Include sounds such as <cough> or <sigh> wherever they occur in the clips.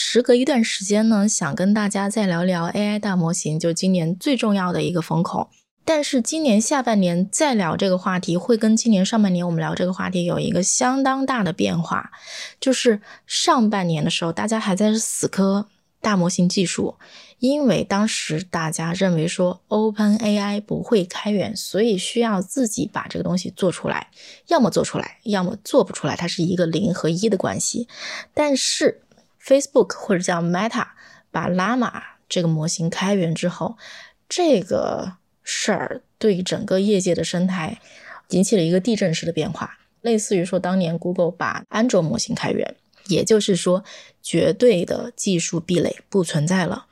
时隔一段时间呢，想跟大家再聊聊 AI 大模型，就今年最重要的一个风口。但是今年下半年再聊这个话题，会跟今年上半年我们聊这个话题有一个相当大的变化。就是上半年的时候，大家还在死磕大模型技术，因为当时大家认为说 OpenAI 不会开源，所以需要自己把这个东西做出来，要么做出来，要么做不出来，它是一个零和一的关系。但是 Facebook 或者叫 Meta 把 Llama 这个模型开源之后，这个事儿对整个业界的生态引起了一个地震式的变化，类似于说当年 Google 把安卓模型开源，也就是说绝对的技术壁垒不存在了。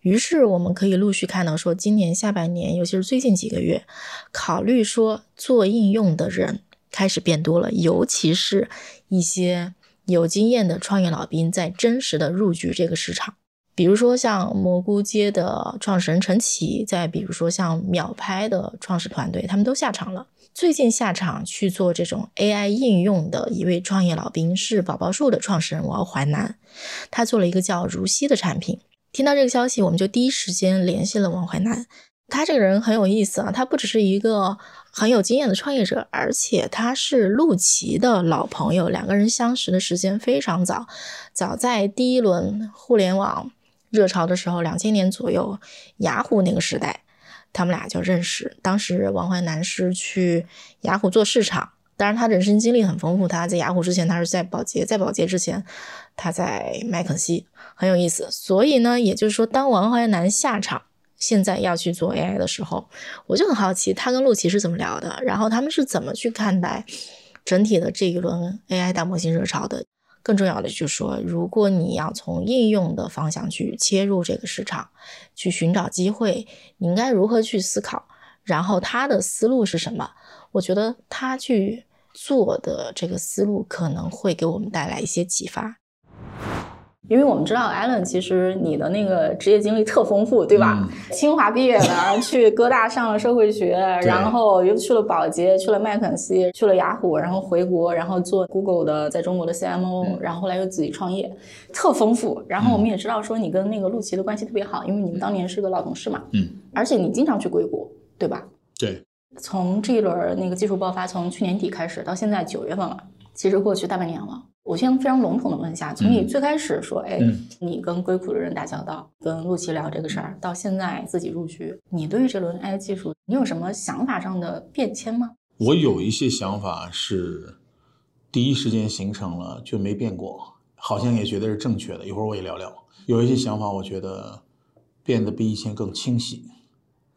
于是我们可以陆续看到说，今年下半年，尤其是最近几个月，考虑说做应用的人开始变多了，尤其是一些。有经验的创业老兵在真实的入局这个市场，比如说像蘑菇街的创始人陈奇，再比如说像秒拍的创始团队，他们都下场了。最近下场去做这种 AI 应用的一位创业老兵是宝宝树的创始人王淮南，他做了一个叫如溪的产品。听到这个消息，我们就第一时间联系了王淮南。他这个人很有意思啊，他不只是一个。很有经验的创业者，而且他是陆琪的老朋友，两个人相识的时间非常早，早在第一轮互联网热潮的时候，两千年左右，雅虎那个时代，他们俩就认识。当时王淮南是去雅虎做市场，当然他人生经历很丰富，他在雅虎之前，他是在宝洁，在宝洁之前，他在麦肯锡，很有意思。所以呢，也就是说，当王淮南下场。现在要去做 AI 的时候，我就很好奇他跟陆琪是怎么聊的，然后他们是怎么去看待整体的这一轮 AI 大模型热潮的。更重要的就是说，如果你要从应用的方向去切入这个市场，去寻找机会，你应该如何去思考？然后他的思路是什么？我觉得他去做的这个思路可能会给我们带来一些启发。因为我们知道，Allen，其实你的那个职业经历特丰富，对吧？清华毕业的，去哥大上了社会学，<laughs> 然后又去了宝洁，去了麦肯锡，去了雅虎，然后回国，然后做 Google 的在中国的 CMO，然后后来又自己创业，特丰富。然后我们也知道说你跟那个陆琪的关系特别好，因为你们当年是个老同事嘛。嗯。而且你经常去硅谷，对吧？对。从这一轮那个技术爆发，从去年底开始到现在九月份了，其实过去大半年了。我先非常笼统的问一下，从你最开始说，哎，你跟硅谷的人打交道，跟陆琪聊这个事儿，到现在自己入局，你对于这轮 AI 技术，你有什么想法上的变迁吗？我有一些想法是第一时间形成了，就没变过，好像也觉得是正确的。一会儿我也聊聊。有一些想法，我觉得变得比以前更清晰。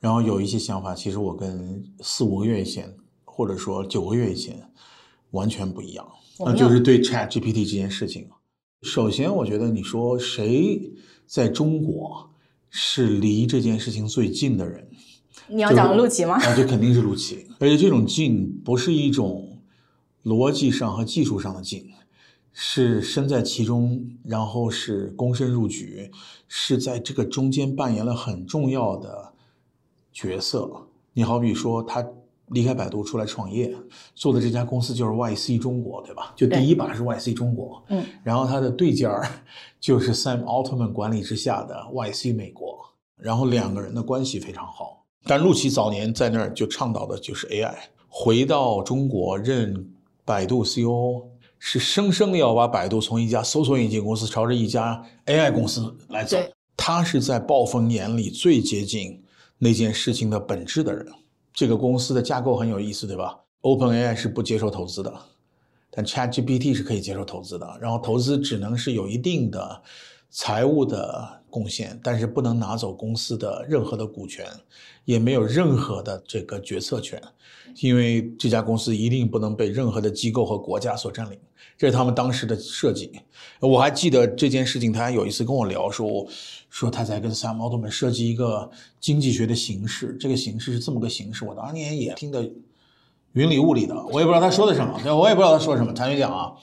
然后有一些想法，其实我跟四五个月以前，或者说九个月以前，完全不一样。那就是对 Chat GPT 这件事情，首先我觉得你说谁在中国是离这件事情最近的人？你要讲陆琪吗？那就肯定是陆琪，而且这种近不是一种逻辑上和技术上的近，是身在其中，然后是躬身入局，是在这个中间扮演了很重要的角色。你好比说他。离开百度出来创业，做的这家公司就是 YC 中国，对吧？就第一把是 YC 中国，嗯，然后他的对家儿就是 Sam Altman 管理之下的 YC 美国，然后两个人的关系非常好。但陆琪早年在那儿就倡导的就是 AI，回到中国任百度 CEO，是生生的要把百度从一家搜索引擎公司朝着一家 AI 公司来走。他是在暴风眼里最接近那件事情的本质的人。这个公司的架构很有意思，对吧？OpenAI 是不接受投资的，但 ChatGPT 是可以接受投资的。然后投资只能是有一定的财务的贡献，但是不能拿走公司的任何的股权，也没有任何的这个决策权，因为这家公司一定不能被任何的机构和国家所占领。这是他们当时的设计。我还记得这件事情，他还有一次跟我聊说，说他在跟 Sam Altman 设计一个经济学的形式，这个形式是这么个形式。我当年也听得云里雾里的，我也不知道他说的什么，对我也不知道他说什么。坦白讲啊，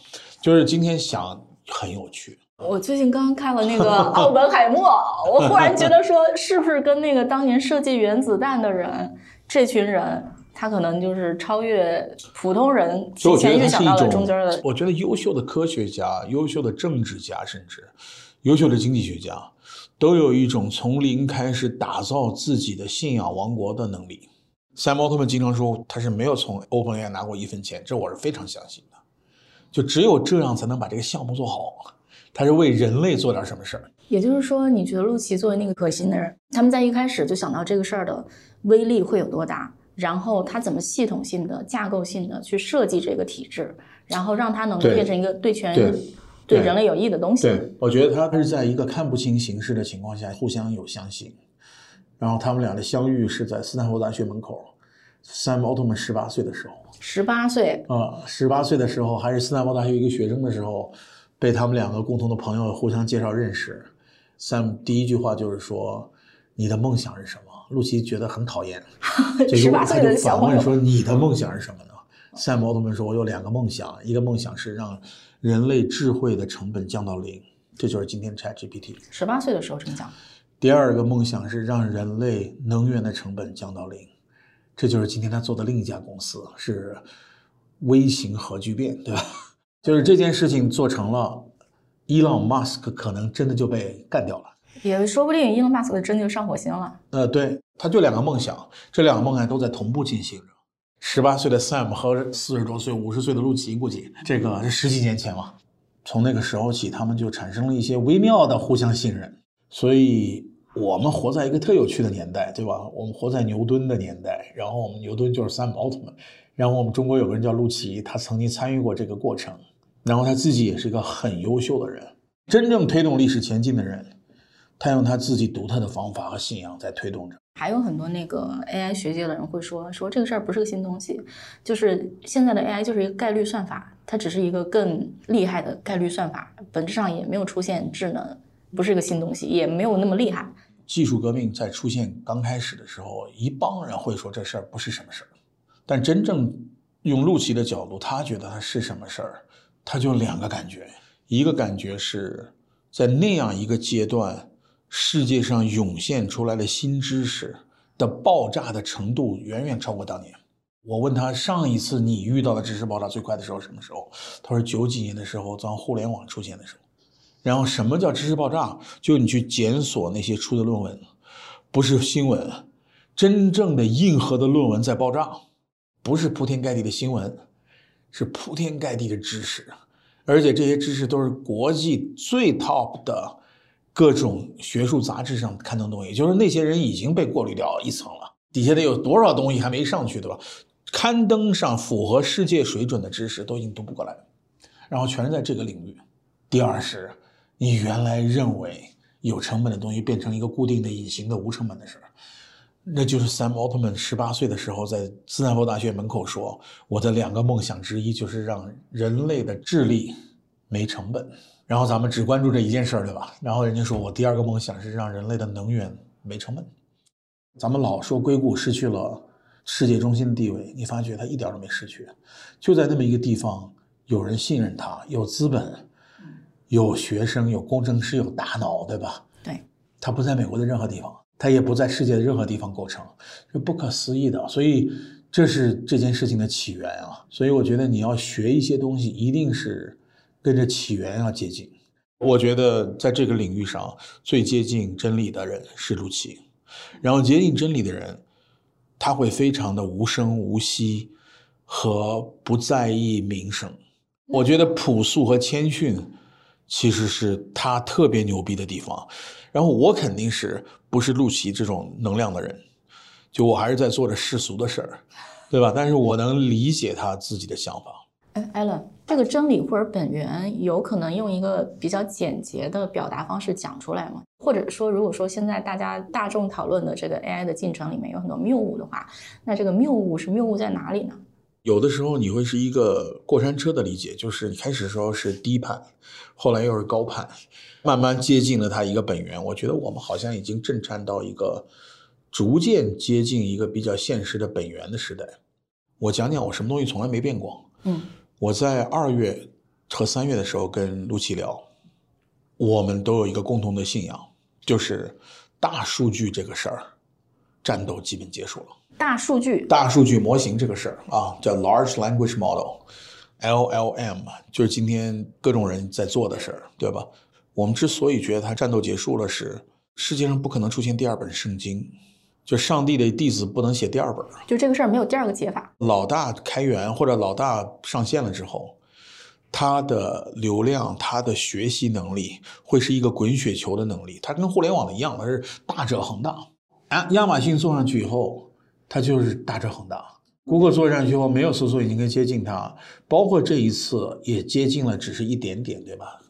就是今天想很有趣。我最近刚刚看了那个奥本海默，我忽然觉得说，是不是跟那个当年设计原子弹的人，这群人，他可能就是超越普通人，提前预想到了中间的。我觉得优秀的科学家、优秀的政治家，甚至优秀的经济学家，都有一种从零开始打造自己的信仰王国的能力。Sam Altman 经常说，他是没有从 OpenAI 拿过一分钱，这我是非常相信的。就只有这样，才能把这个项目做好。他是为人类做点什么事儿，也就是说，你觉得陆琪作为那个核心的人，他们在一开始就想到这个事儿的威力会有多大，然后他怎么系统性的、架构性的去设计这个体制，然后让它能够变成一个对全对人类有益的东西。对，我觉得他是在一个看不清形势的情况下互相有相信，然后他们俩的相遇是在斯坦福大学门口，Sam Altman 十八岁的时候，十八岁啊，十八岁的时候还是斯坦福大学一个学生的时候。被他们两个共同的朋友互相介绍认识，Sam 第一句话就是说：“你的梦想是什么？”露西觉得很讨厌，<laughs> 十八岁的小朋友说：“你的梦想是什么呢？”Sam Altman 说：“我有两个梦想，一个梦想是让人类智慧的成本降到零，这就是今天 ChatGPT。”十八岁的时候这么讲。第二个梦想是让人类能源的成本降到零，这就是今天他做的另一家公司是微型核聚变，对吧？<laughs> 就是这件事情做成了，伊朗马斯克可能真的就被干掉了，也说不定伊朗马斯克真的就上火星了。呃，对，他就两个梦想，这两个梦想都在同步进行着。十八岁的 Sam 和四十多岁、五十岁的陆琪，估计这个是十几年前了。从那个时候起，他们就产生了一些微妙的互相信任。所以，我们活在一个特有趣的年代，对吧？我们活在牛顿的年代，然后我们牛顿就是 Sam 奥特曼然后我们中国有个人叫陆琪，他曾经参与过这个过程。然后他自己也是一个很优秀的人，真正推动历史前进的人，他用他自己独特的方法和信仰在推动着。还有很多那个 AI 学界的人会说，说这个事儿不是个新东西，就是现在的 AI 就是一个概率算法，它只是一个更厉害的概率算法，本质上也没有出现智能，不是一个新东西，也没有那么厉害。技术革命在出现刚开始的时候，一帮人会说这事儿不是什么事儿，但真正用陆琪的角度，他觉得它是什么事儿。他就两个感觉，一个感觉是在那样一个阶段，世界上涌现出来的新知识的爆炸的程度远远超过当年。我问他上一次你遇到的知识爆炸最快的时候什么时候？他说九几年的时候，当互联网出现的时候。然后什么叫知识爆炸？就你去检索那些出的论文，不是新闻，真正的硬核的论文在爆炸，不是铺天盖地的新闻。是铺天盖地的知识，而且这些知识都是国际最 top 的各种学术杂志上刊登东西，就是那些人已经被过滤掉一层了，底下得有多少东西还没上去，对吧？刊登上符合世界水准的知识都已经读不过来，然后全是在这个领域。第二是，你原来认为有成本的东西变成一个固定的、隐形的、无成本的事。那就是 Sam Altman 十八岁的时候在斯坦福大学门口说：“我的两个梦想之一就是让人类的智力没成本。”然后咱们只关注这一件事儿，对吧？然后人家说我第二个梦想是让人类的能源没成本。咱们老说硅谷失去了世界中心的地位，你发觉它一点都没失去，就在那么一个地方，有人信任它，有资本，有学生，有工程师，有大脑，对吧？对，它不在美国的任何地方。它也不在世界的任何地方构成，是不可思议的。所以这是这件事情的起源啊。所以我觉得你要学一些东西，一定是跟着起源要接近。我觉得在这个领域上最接近真理的人是陆琪，然后接近真理的人，他会非常的无声无息和不在意名声。我觉得朴素和谦逊其实是他特别牛逼的地方。然后我肯定是不是陆琪这种能量的人，就我还是在做着世俗的事儿，对吧？但是我能理解他自己的想法。哎，艾伦，这个真理或者本源有可能用一个比较简洁的表达方式讲出来吗？或者说，如果说现在大家大众讨论的这个 AI 的进程里面有很多谬误的话，那这个谬误是谬误在哪里呢？有的时候你会是一个过山车的理解，就是你开始的时候是低判，后来又是高判，慢慢接近了它一个本源。我觉得我们好像已经震颤到一个逐渐接近一个比较现实的本源的时代。我讲讲我什么东西从来没变过。嗯，我在二月和三月的时候跟陆琪聊，我们都有一个共同的信仰，就是大数据这个事儿，战斗基本结束了。大数据，大数据模型这个事儿啊，叫 Large Language Model，LLM，就是今天各种人在做的事儿，对吧？我们之所以觉得它战斗结束了，是世界上不可能出现第二本圣经，就上帝的弟子不能写第二本。就这个事儿没有第二个解法。老大开源或者老大上线了之后，他的流量、他的学习能力会是一个滚雪球的能力，它跟互联网的一样，它是大者恒大。啊，亚马逊做上去以后。它就是大者恒大。Google 做上去后，没有搜索引擎可以接近它，包括这一次也接近了，只是一点点，对吧？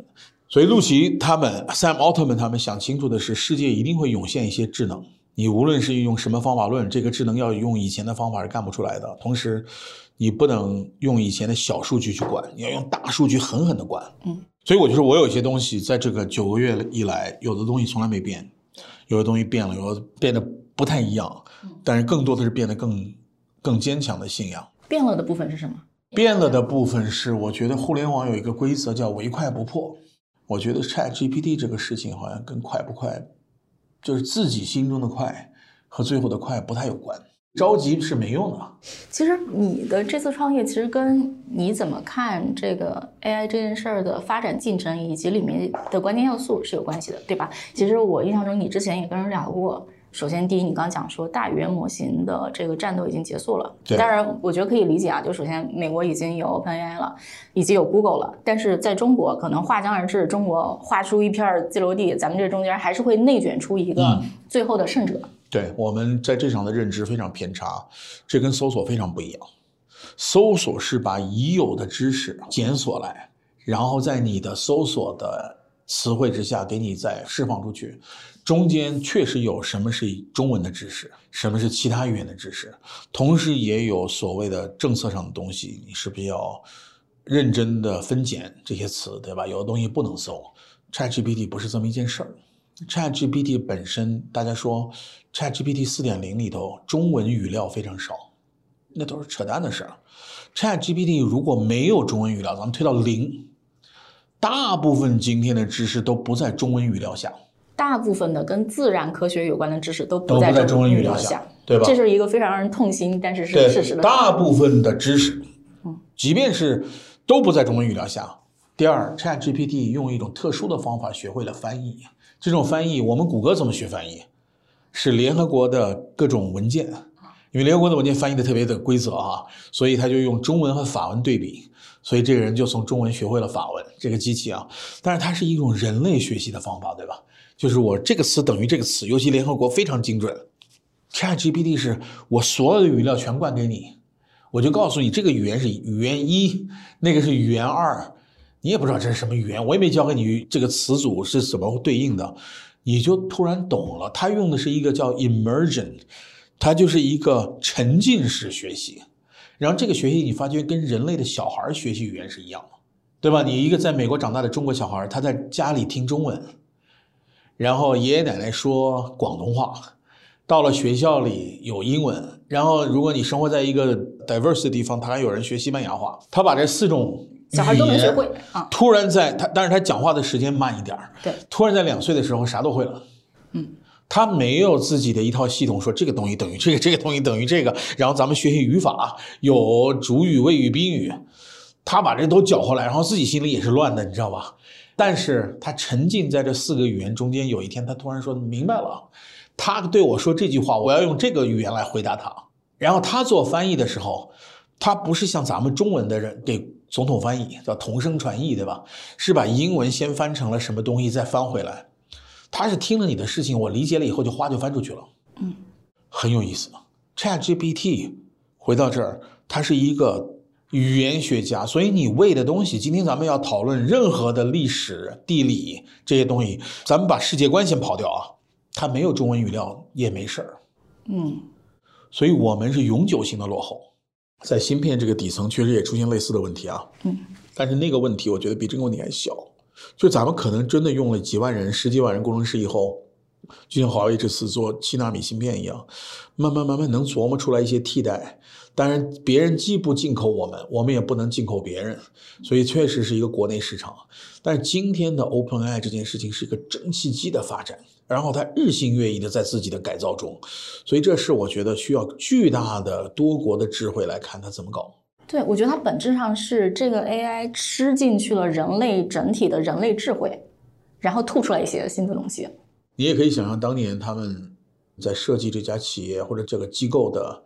所以陆琪他们、Sam Altman 他们想清楚的是，世界一定会涌现一些智能。你无论是用什么方法论，这个智能要用以前的方法是干不出来的。同时，你不能用以前的小数据去管，你要用大数据狠狠的管。嗯。所以我就说我有一些东西在这个九个月以来，有的东西从来没变，有的东西变了，有的变得不太一样。但是更多的是变得更更坚强的信仰。变了的部分是什么？变了的部分是，我觉得互联网有一个规则叫唯快不破。我觉得 Chat GPT 这个事情好像跟快不快，就是自己心中的快和最后的快不太有关。着急是没用的。其实你的这次创业，其实跟你怎么看这个 AI 这件事儿的发展进程以及里面的关键要素是有关系的，对吧？其实我印象中，你之前也跟人聊过。首先，第一，你刚刚讲说大语言模型的这个战斗已经结束了。当然，我觉得可以理解啊。就首先，美国已经有 OpenAI 了，以及有 Google 了。但是在中国，可能画江而治，中国画出一片自留地，咱们这中间还是会内卷出一个最后的胜者。对，我们在这上的认知非常偏差，这跟搜索非常不一样。搜索是把已有的知识检索来，然后在你的搜索的词汇之下给你再释放出去。中间确实有什么是中文的知识，什么是其他语言的知识，同时也有所谓的政策上的东西，你是比较认真的分拣这些词，对吧？有的东西不能搜，ChatGPT 不是这么一件事儿。ChatGPT 本身，大家说 ChatGPT 四点零里头中文语料非常少，那都是扯淡的事儿。ChatGPT 如果没有中文语料，咱们推到零，大部分今天的知识都不在中文语料下。大部分的跟自然科学有关的知识都不在中文语料下，对吧？这是一个非常让人痛心，但是是事实的。大部分的知识，嗯，即便是都不在中文语料下。第二，ChatGPT 用一种特殊的方法学会了翻译，这种翻译我们谷歌怎么学翻译？是联合国的各种文件，因为联合国的文件翻译的特别的规则啊，所以他就用中文和法文对比，所以这个人就从中文学会了法文。这个机器啊，但是它是一种人类学习的方法，对吧？就是我这个词等于这个词，尤其联合国非常精准。ChatGPT 是我所有的语料全灌给你，我就告诉你这个语言是语言一，那个是语言二，你也不知道这是什么语言，我也没教给你这个词组是怎么对应的，你就突然懂了。它用的是一个叫 Immersion，它就是一个沉浸式学习，然后这个学习你发觉跟人类的小孩学习语言是一样的，对吧？你一个在美国长大的中国小孩，他在家里听中文。然后爷爷奶奶说广东话，到了学校里有英文。然后如果你生活在一个 diverse 的地方，他还有人学西班牙话。他把这四种小孩都能学会啊。突然在他，但是他讲话的时间慢一点儿对。突然在两岁的时候啥都会了。嗯。他没有自己的一套系统，说这个东西等于这个，这个东西等于这个。然后咱们学习语法，有主语、谓语、宾语。他把这都搅和来，然后自己心里也是乱的，你知道吧？但是他沉浸在这四个语言中间，有一天他突然说明白了，他对我说这句话，我要用这个语言来回答他。然后他做翻译的时候，他不是像咱们中文的人给总统翻译，叫同声传译，对吧？是把英文先翻成了什么东西，再翻回来。他是听了你的事情，我理解了以后就哗就翻出去了。嗯，很有意思。ChatGPT 回到这儿，它是一个。语言学家，所以你喂的东西，今天咱们要讨论任何的历史、地理这些东西，咱们把世界观先跑掉啊，它没有中文语料也没事儿，嗯，所以我们是永久性的落后。在芯片这个底层确实也出现类似的问题啊。嗯，但是那个问题我觉得比这个问题还小，就咱们可能真的用了几万人、十几万人工程师以后。就像华为这次做七纳米芯片一样，慢慢慢慢能琢磨出来一些替代。当然，别人既不进口我们，我们也不能进口别人，所以确实是一个国内市场。但是今天的 OpenAI 这件事情是一个蒸汽机的发展，然后它日新月异的在自己的改造中，所以这是我觉得需要巨大的多国的智慧来看它怎么搞。对，我觉得它本质上是这个 AI 吃进去了人类整体的人类智慧，然后吐出来一些新的东西。你也可以想象，当年他们在设计这家企业或者这个机构的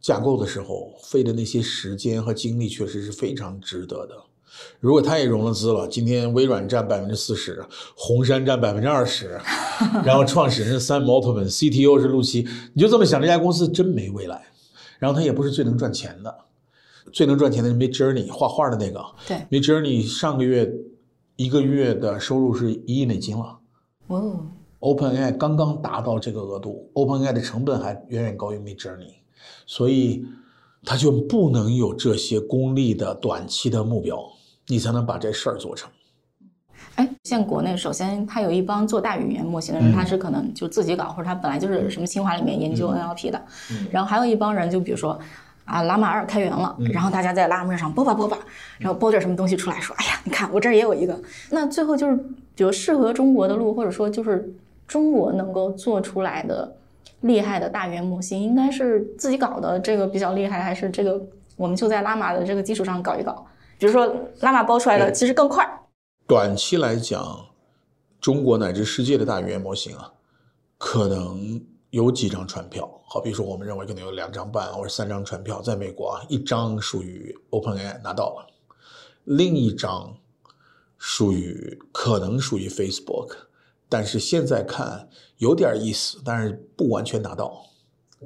架构的时候，费的那些时间和精力，确实是非常值得的。如果他也融了资了，今天微软占百分之四十，红杉占百分之二十，然后创始人是 Sam Altman，CTO 是陆奇，你就这么想，这家公司真没未来。然后他也不是最能赚钱的，最能赚钱的是 Mid Journey 画画的那个。对，Mid Journey 上个月一个月的收入是一亿美金了。哦。OpenAI 刚刚达到这个额度，OpenAI 的成本还远远高于 Midjourney，所以他就不能有这些功利的短期的目标，你才能把这事儿做成。哎，像国内，首先他有一帮做大语言模型的人，他是可能就自己搞，或者他本来就是什么清华里面研究 NLP 的，然后还有一帮人，就比如说啊，拉玛二开源了，然后大家在拉玛二上播吧播吧，然后播点什么东西出来，说，哎呀，你看我这儿也有一个，那最后就是比如适合中国的路，或者说就是。中国能够做出来的厉害的大语言模型，应该是自己搞的这个比较厉害，还是这个我们就在拉玛的这个基础上搞一搞？比如说拉玛包出来的其实更快。短期来讲，中国乃至世界的大语言模型啊，可能有几张船票。好比说，我们认为可能有两张半或者三张船票，在美国啊，一张属于 OpenAI 拿到了，另一张属于可能属于 Facebook。但是现在看有点意思，但是不完全拿到。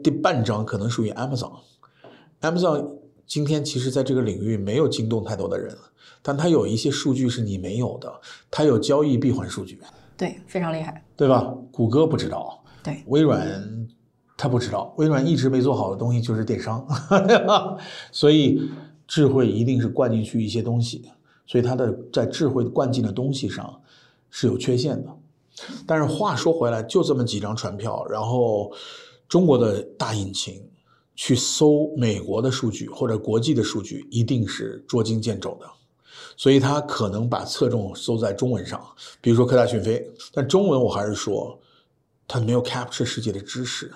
第半张可能属于 Amazon，Amazon 今天其实在这个领域没有惊动太多的人，但它有一些数据是你没有的，它有交易闭环数据，对，非常厉害，对吧？谷歌不知道，对，微软他不知道，微软一直没做好的东西就是电商，对吧？所以智慧一定是灌进去一些东西，所以它的在智慧灌进的东西上是有缺陷的。但是话说回来，就这么几张船票，然后中国的大引擎去搜美国的数据或者国际的数据，一定是捉襟见肘的，所以他可能把侧重搜在中文上，比如说科大讯飞。但中文我还是说，它没有 capture 世界的知识。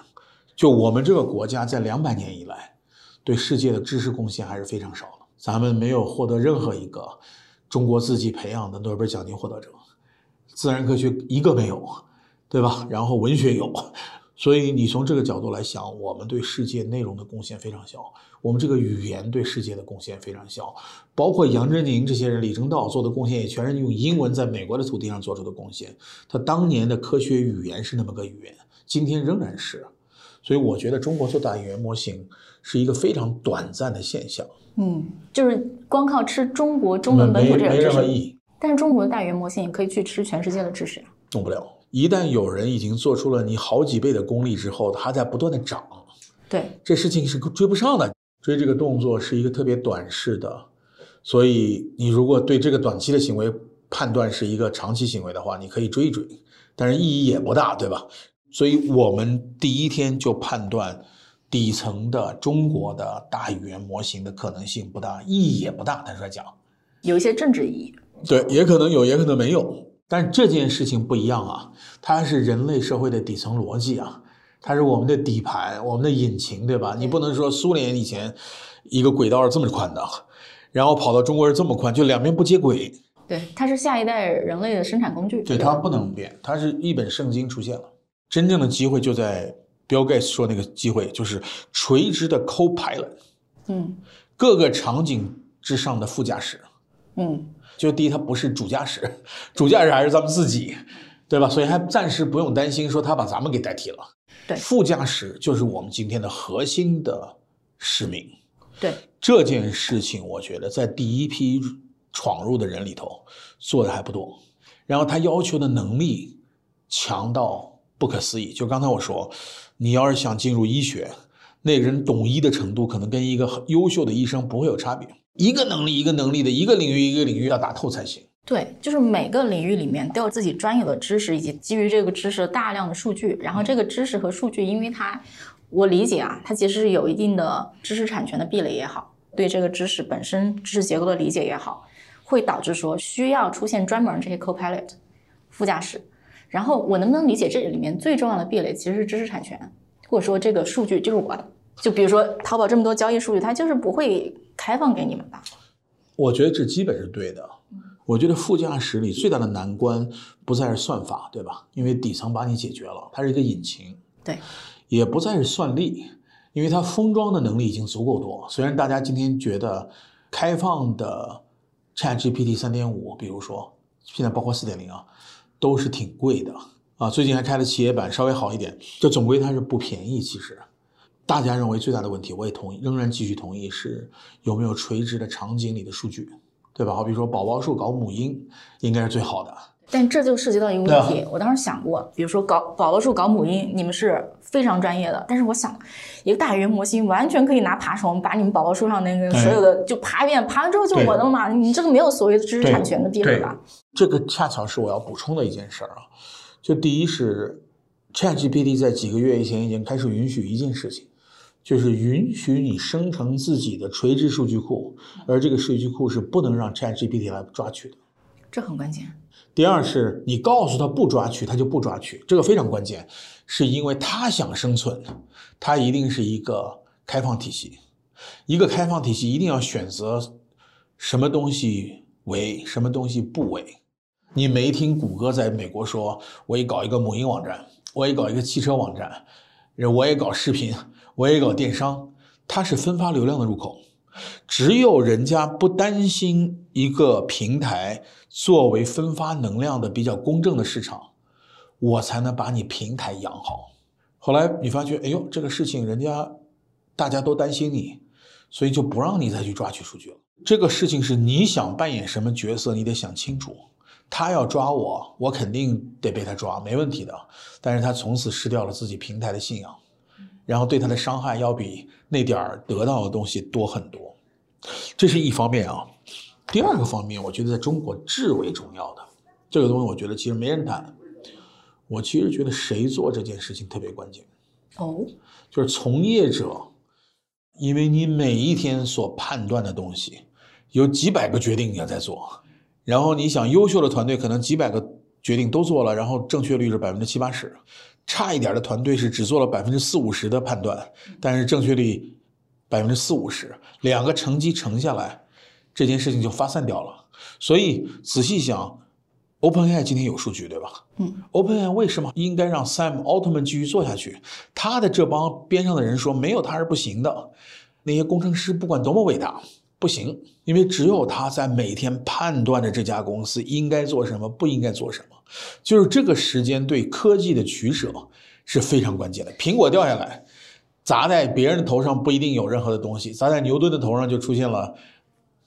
就我们这个国家在两百年以来，对世界的知识贡献还是非常少的，咱们没有获得任何一个中国自己培养的诺贝尔奖金获得者。自然科学一个没有，对吧？然后文学有，所以你从这个角度来想，我们对世界内容的贡献非常小。我们这个语言对世界的贡献非常小，包括杨振宁这些人、李政道做的贡献，也全是用英文在美国的土地上做出的贡献。他当年的科学语言是那么个语言，今天仍然是。所以我觉得中国做大语言模型是一个非常短暂的现象。嗯，就是光靠吃中国中文本土这个知识。但是中国的大语言模型也可以去吃全世界的知识，动不了。一旦有人已经做出了你好几倍的功力之后，它在不断的涨，对，这事情是追不上的。追这个动作是一个特别短视的，所以你如果对这个短期的行为判断是一个长期行为的话，你可以追一追，但是意义也不大，对吧？所以我们第一天就判断底层的中国的大语言模型的可能性不大，意义也不大。坦率讲，有一些政治意义。对，也可能有，也可能没有。但这件事情不一样啊，它是人类社会的底层逻辑啊，它是我们的底盘，我们的引擎，对吧？你不能说苏联以前一个轨道是这么宽的，然后跑到中国是这么宽，就两边不接轨。对，它是下一代人类的生产工具。对，它不能变，它是一本圣经出现了。真正的机会就在 Bill Gates 说那个机会，就是垂直的 Co-pilot，嗯，各个场景之上的副驾驶，嗯。就第一，它不是主驾驶，<laughs> 主驾驶还是咱们自己，对吧？所以还暂时不用担心说他把咱们给代替了。对，副驾驶就是我们今天的核心的使命。对这件事情，我觉得在第一批闯入的人里头做的还不多。然后他要求的能力强到不可思议。就刚才我说，你要是想进入医学，那个人懂医的程度可能跟一个优秀的医生不会有差别。一个能力一个能力的一个领域一个领域要打透才行。对，就是每个领域里面都有自己专有的知识，以及基于这个知识大量的数据。然后这个知识和数据，因为它，我理解啊，它其实是有一定的知识产权的壁垒也好，对这个知识本身知识结构的理解也好，会导致说需要出现专门这些 co-pilot 副驾驶。然后我能不能理解这里面最重要的壁垒其实是知识产权，或者说这个数据就是我的？就比如说淘宝这么多交易数据，它就是不会开放给你们吧？我觉得这基本是对的。我觉得副驾驶里最大的难关不再是算法，对吧？因为底层把你解决了，它是一个引擎。对，也不再是算力，因为它封装的能力已经足够多。虽然大家今天觉得开放的 ChatGPT 三点五，比如说现在包括四点零啊，都是挺贵的啊。最近还开了企业版，稍微好一点，这总归它是不便宜。其实，大家认为最大的问题，我也同意，仍然继续同意是有没有垂直的场景里的数据。对吧？好比说宝宝树搞母婴，应该是最好的。但这就涉及到一个问题，我当时想过，比如说搞宝宝树搞母婴，你们是非常专业的。但是我想，一个大语言模型完全可以拿爬虫把你们宝宝树上那个所有的就爬一遍，爬完之后就我的嘛。你这个没有所谓的知识产权的地位吧？这个恰巧是我要补充的一件事儿啊。就第一是，ChatGPT 在几个月以前已经开始允许一件事情。就是允许你生成自己的垂直数据库，而这个数据库是不能让 ChatGPT 来抓取的，这很关键。第二是你告诉他不抓取，他就不抓取，这个非常关键，是因为他想生存，他一定是一个开放体系，一个开放体系一定要选择什么东西为，什么东西不为。你没听谷歌在美国说，我也搞一个母婴网站，我也搞一个汽车网站，我也搞视频。我也搞电商，它是分发流量的入口，只有人家不担心一个平台作为分发能量的比较公正的市场，我才能把你平台养好。后来你发觉，哎呦，这个事情人家大家都担心你，所以就不让你再去抓取数据了。这个事情是你想扮演什么角色，你得想清楚。他要抓我，我肯定得被他抓，没问题的。但是他从此失掉了自己平台的信仰。然后对他的伤害要比那点儿得到的东西多很多，这是一方面啊。第二个方面，我觉得在中国至为重要的这个东西，我觉得其实没人谈。我其实觉得谁做这件事情特别关键哦，就是从业者，因为你每一天所判断的东西，有几百个决定你要在做，然后你想优秀的团队可能几百个决定都做了，然后正确率是百分之七八十。差一点的团队是只做了百分之四五十的判断，但是正确率百分之四五十，两个乘积乘下来，这件事情就发散掉了。所以仔细想，OpenAI 今天有数据对吧？嗯，OpenAI 为什么应该让 Sam Altman 继续做下去？他的这帮边上的人说没有他是不行的，那些工程师不管多么伟大。不行，因为只有他在每天判断着这家公司应该做什么，不应该做什么，就是这个时间对科技的取舍是非常关键的。苹果掉下来，砸在别人的头上不一定有任何的东西，砸在牛顿的头上就出现了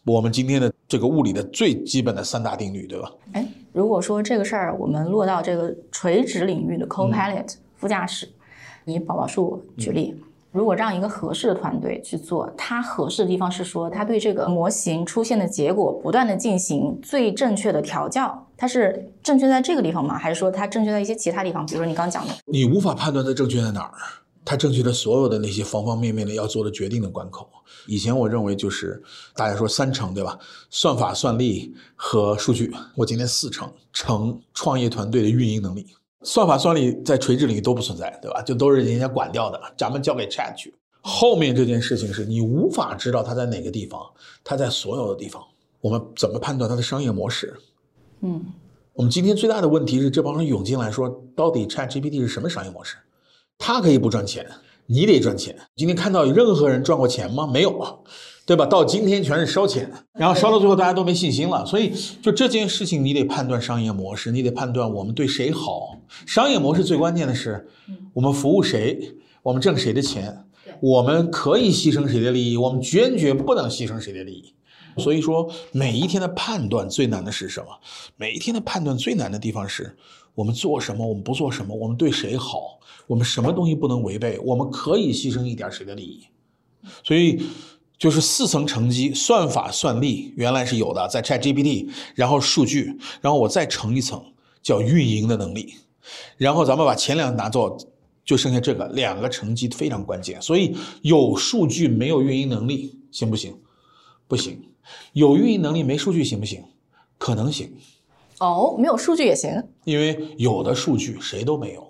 我们今天的这个物理的最基本的三大定律，对吧？哎，如果说这个事儿我们落到这个垂直领域的 co-pilot 副驾驶，以宝宝树举例。如果让一个合适的团队去做，它合适的地方是说，它对这个模型出现的结果不断的进行最正确的调教，它是正确在这个地方吗？还是说它正确在一些其他地方？比如说你刚讲的，你无法判断它正确在哪儿，它正确的所有的那些方方面面的要做的决定的关口。以前我认为就是大家说三成对吧？算法、算力和数据。我今天四成，成创业团队的运营能力。算法算力在垂直领域都不存在，对吧？就都是人家管掉的，咱们交给 Chat 去。后面这件事情是你无法知道它在哪个地方，它在所有的地方。我们怎么判断它的商业模式？嗯，我们今天最大的问题是这帮人涌进来说，到底 Chat GPT 是什么商业模式？它可以不赚钱，你得赚钱。今天看到有任何人赚过钱吗？没有。对吧？到今天全是烧钱，然后烧到最后大家都没信心了。所以就这件事情，你得判断商业模式，你得判断我们对谁好。商业模式最关键的是，我们服务谁，我们挣谁的钱，我们可以牺牲谁的利益，我们坚决不能牺牲谁的利益。所以说，每一天的判断最难的是什么？每一天的判断最难的地方是我们做什么，我们不做什么，我们对谁好，我们什么东西不能违背，我们可以牺牲一点谁的利益。所以就是四层乘积，算法算力原来是有的，在 ChatGPT，然后数据，然后我再乘一层叫运营的能力，然后咱们把前两个拿走，就剩下这个两个乘积非常关键。所以有数据没有运营能力行不行？不行。有运营能力没数据行不行？可能行。哦，没有数据也行，因为有的数据谁都没有。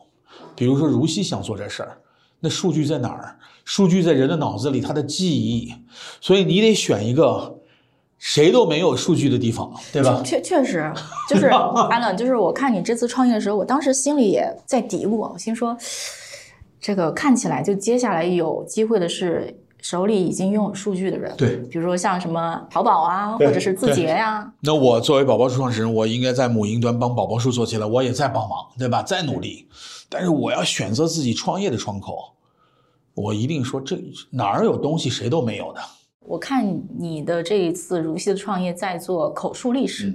比如说如熙想做这事儿，那数据在哪儿？数据在人的脑子里，他的记忆。所以你得选一个谁都没有数据的地方，对吧？确确实，就是安冷，就是我看你这次创业的时候，我当时心里也在嘀咕，我心说，这个看起来就接下来有机会的是。手里已经拥有数据的人，对，比如说像什么淘宝啊，或者是字节呀。那我作为宝宝树创始人，我应该在母婴端帮宝宝树做起来，我也在帮忙，对吧？在努力。但是我要选择自己创业的窗口，我一定说这哪儿有东西谁都没有的。我看你的这一次如溪的创业在做口述历史，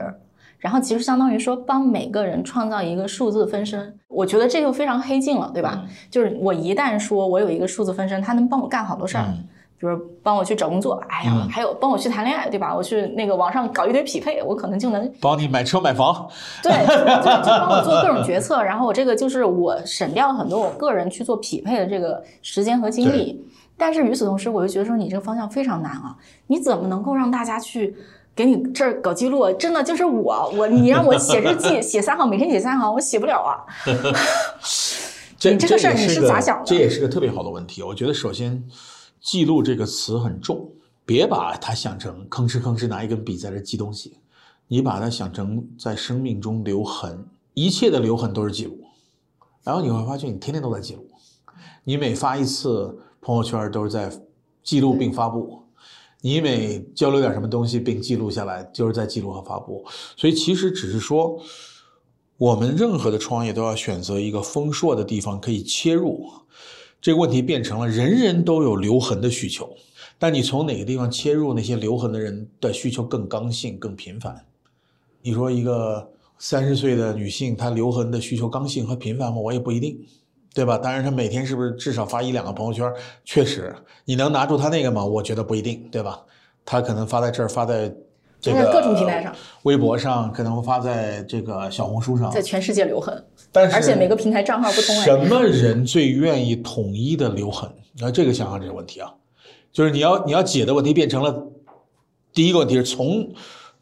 然后其实相当于说帮每个人创造一个数字分身，我觉得这就非常黑镜了，对吧？就是我一旦说我有一个数字分身，他能帮我干好多事儿。比如帮我去找工作，哎呀，还有帮我去谈恋爱，对吧？我去那个网上搞一堆匹配，我可能就能帮你买车买房。对，就帮我做各种决策，然后我这个就是我省掉了很多我个人去做匹配的这个时间和精力。但是与此同时，我又觉得说你这个方向非常难啊！你怎么能够让大家去给你这儿搞记录？真的就是我，我你让我写日记，<laughs> 写三行，每天写三行，我写不了啊。<laughs> <laughs> 你这个事儿你是咋想的？这也是个特别好的问题。我觉得首先。记录这个词很重，别把它想成吭哧吭哧拿一根笔在这记东西，你把它想成在生命中留痕，一切的留痕都是记录。然后你会发现，你天天都在记录，你每发一次朋友圈都是在记录并发布，你每交流点什么东西并记录下来，就是在记录和发布。所以其实只是说，我们任何的创业都要选择一个丰硕的地方可以切入。这个问题变成了人人都有留痕的需求，但你从哪个地方切入，那些留痕的人的需求更刚性、更频繁。你说一个三十岁的女性，她留痕的需求刚性和频繁吗？我也不一定，对吧？当然，她每天是不是至少发一两个朋友圈？确实，你能拿住她那个吗？我觉得不一定，对吧？她可能发在这儿，发在。在各种平台上，微博上可能会发在这个小红书上，在全世界留痕，但是而且每个平台账号不同。什么人最愿意统一的留痕？那这个想想这个问题啊，就是你要你要解的问题变成了第一个问题是从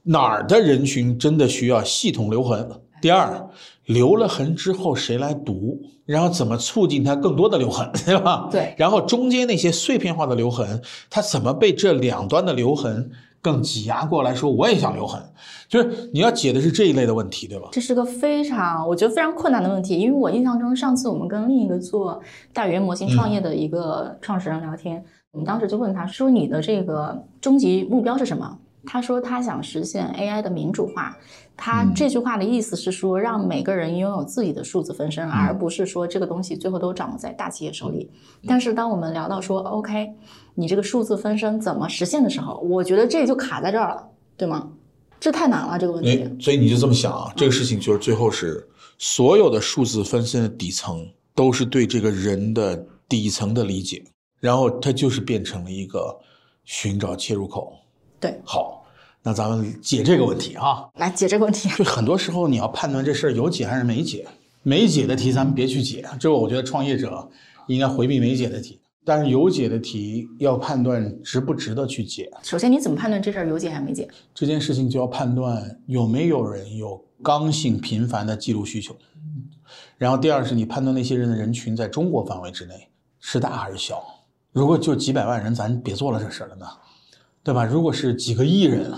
哪儿的人群真的需要系统留痕？第二，留了痕之后谁来读？然后怎么促进它更多的留痕，<laughs> 对吧？对。然后中间那些碎片化的留痕，它怎么被这两端的留痕？更挤压过来说，我也想留痕，就是你要解的是这一类的问题，对吧？这是个非常，我觉得非常困难的问题，因为我印象中上次我们跟另一个做大语言模型创业的一个创始人聊天，我们当时就问他说，你的这个终极目标是什么？他说他想实现 AI 的民主化。他这句话的意思是说，让每个人拥有自己的数字分身，而不是说这个东西最后都掌握在大企业手里。但是当我们聊到说，OK，你这个数字分身怎么实现的时候，我觉得这就卡在这儿了，对吗？这太难了，这个问题。所以你就这么想啊？这个事情就是最后是所有的数字分身的底层都是对这个人的底层的理解，然后它就是变成了一个寻找切入口。对，好。那咱们解这个问题啊，来解这个问题。就很多时候你要判断这事儿有解还是没解，没解的题咱们别去解。这个我觉得创业者应该回避没解的题，但是有解的题要判断值不值得去解。首先你怎么判断这事儿有解还没解？这件事情就要判断有没有人有刚性频繁的记录需求。然后第二是你判断那些人的人群在中国范围之内是大还是小。如果就几百万人，咱别做了这事儿了呢，对吧？如果是几个亿人。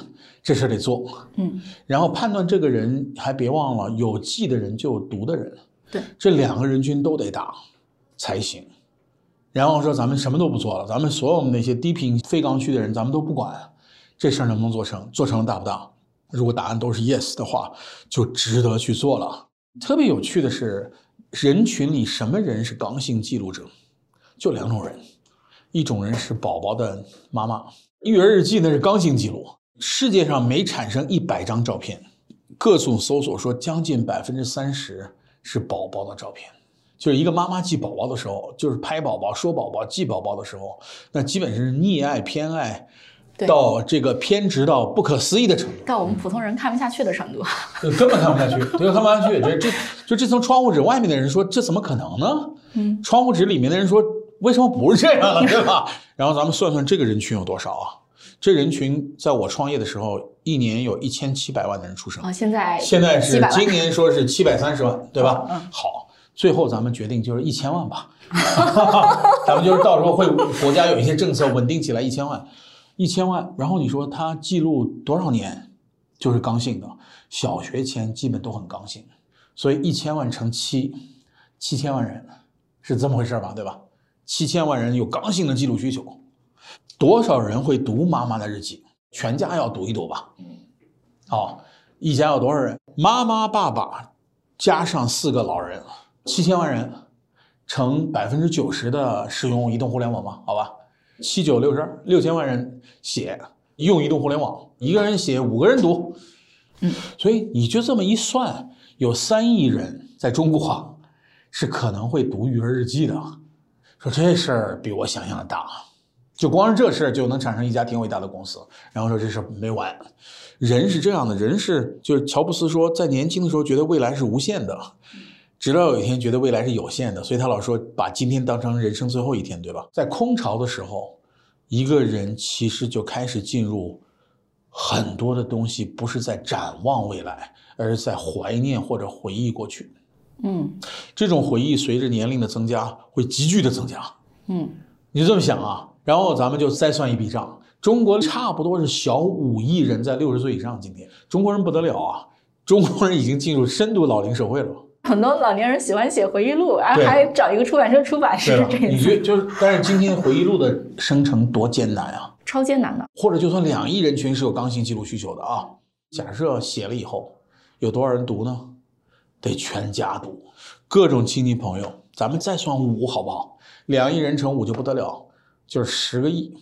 这事得做，嗯，然后判断这个人，还别忘了有记的人就有读的人，对，这两个人群都得打才行。然后说咱们什么都不做了，咱们所有那些低频非刚需的人，咱们都不管，这事儿能不能做成？做成大不大？如果答案都是 yes 的话，就值得去做了。特别有趣的是，人群里什么人是刚性记录者？就两种人，一种人是宝宝的妈妈，育儿日记那是刚性记录。世界上每产生一百张照片，各种搜索说将近百分之三十是宝宝的照片。就是一个妈妈记宝宝的时候，就是拍宝宝、说宝宝、记宝宝的时候，那基本是溺爱、偏爱，到这个偏执到不可思议的程度，到我们普通人看不下去的程度，根本看不下去，对，看不下去。这这就这层窗户纸外面的人说，这怎么可能呢？嗯，窗户纸里面的人说，为什么不是这样呢？<laughs> 对吧？然后咱们算算这个人群有多少啊？这人群在我创业的时候，一年有一千七百万的人出生啊。现在现在是今年说是 <laughs> 七百三十万，对吧？嗯，好。最后咱们决定就是一千万吧，<laughs> 咱们就是到时候会国家有一些政策稳定起来一千万，一千万。然后你说他记录多少年，就是刚性的，小学前基本都很刚性，所以一千万乘七，七千万人是这么回事吧？对吧？七千万人有刚性的记录需求，多少人会读妈妈的日记？全家要读一读吧。哦，一家有多少人？妈妈、爸爸加上四个老人。七千万人乘百分之九十的使用移动互联网嘛？好吧，七九六十二，六千万人写用移动互联网，一个人写五个人读，嗯，所以你就这么一算，有三亿人在中国是可能会读育儿日记的。说这事儿比我想象的大，就光是这事儿就能产生一家挺伟大的公司。然后说这事儿没完，人是这样的，人是就是乔布斯说，在年轻的时候觉得未来是无限的。直到有一天觉得未来是有限的，所以他老说把今天当成人生最后一天，对吧？在空巢的时候，一个人其实就开始进入很多的东西，不是在展望未来，而是在怀念或者回忆过去。嗯，这种回忆随着年龄的增加会急剧的增加。嗯，你就这么想啊？然后咱们就再算一笔账，中国差不多是小五亿人在六十岁以上。今天中国人不得了啊！中国人已经进入深度老龄社会了。很多老年人喜欢写回忆录，啊，还找一个出版社出版，是这样。你觉得就是，但是今天回忆录的生成多艰难啊！超艰难的。或者就算两亿人群是有刚性记录需求的啊，假设写了以后，有多少人读呢？得全家赌，各种亲戚朋友，咱们再算五好不好？两亿人乘五就不得了，就是十个亿。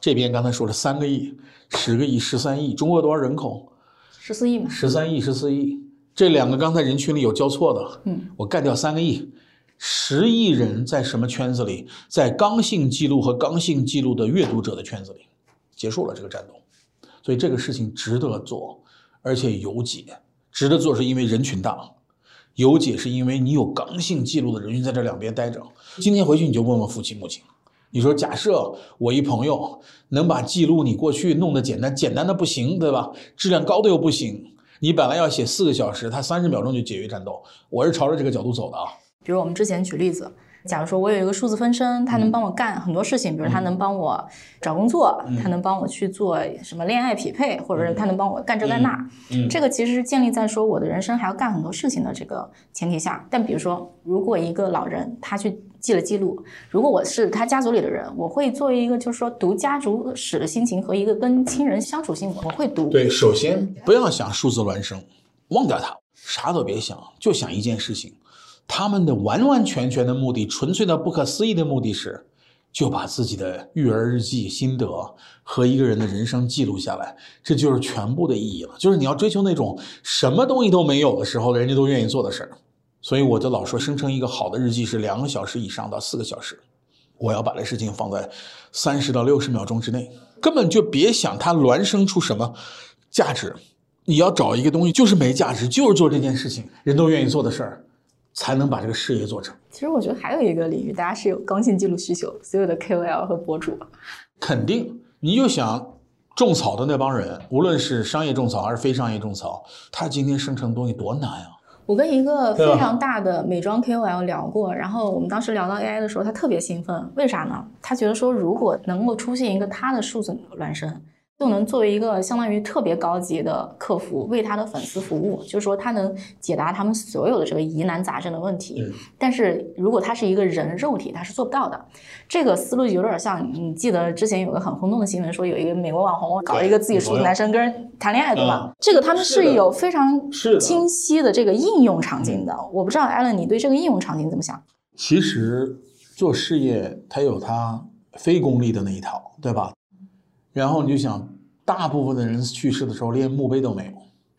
这边刚才说了三个亿，十个亿，十三亿。中国多少人口？十四亿嘛。十三亿，十四亿。这两个刚才人群里有交错的，嗯，我干掉三个亿，十亿人在什么圈子里？在刚性记录和刚性记录的阅读者的圈子里，结束了这个战斗。所以这个事情值得做，而且有解。值得做是因为人群大，有解是因为你有刚性记录的人群在这两边待着。今天回去你就问问父亲母亲，你说假设我一朋友能把记录你过去弄得简单，简单的不行，对吧？质量高的又不行。你本来要写四个小时，他三十秒钟就解决战斗。我是朝着这个角度走的啊。比如我们之前举例子，假如说我有一个数字分身，他能帮我干很多事情，比如他能帮我找工作，他能帮我去做什么恋爱匹配，或者是他能帮我干这干那。嗯，这个其实是建立在说我的人生还要干很多事情的这个前提下。但比如说，如果一个老人他去。记了记录，如果我是他家族里的人，我会作为一个就是说读家族史的心情和一个跟亲人相处心，我会读。对，首先不要想数字孪生，忘掉它，啥都别想，就想一件事情。他们的完完全全的目的，纯粹的不可思议的目的是，就把自己的育儿日记心得和一个人的人生记录下来，这就是全部的意义了。就是你要追求那种什么东西都没有的时候，人家都愿意做的事儿。所以我就老说，生成一个好的日记是两个小时以上到四个小时。我要把这事情放在三十到六十秒钟之内，根本就别想它孪生出什么价值。你要找一个东西，就是没价值，就是做这件事情，人都愿意做的事儿，才能把这个事业做成。其实我觉得还有一个领域，大家是有刚性记录需求，所有的 KOL 和博主。肯定，你就想种草的那帮人，无论是商业种草还是非商业种草，他今天生成东西多难啊！我跟一个非常大的美妆 KOL 聊过，然后我们当时聊到 AI 的时候，他特别兴奋，为啥呢？他觉得说，如果能够出现一个他的数字孪生。就能作为一个相当于特别高级的客服，为他的粉丝服务，就是说他能解答他们所有的这个疑难杂症的问题。但是如果他是一个人肉体，他是做不到的。这个思路有点像，你记得之前有个很轰动的新闻，说有一个美国网红搞了一个自己数字男生跟人谈恋爱，对吧？这个他们是有非常清晰的这个应用场景的。我不知道艾伦，你对这个应用场景怎么想？其实做事业，它有它非功利的那一套，对吧？然后你就想，大部分的人去世的时候连墓碑都没有，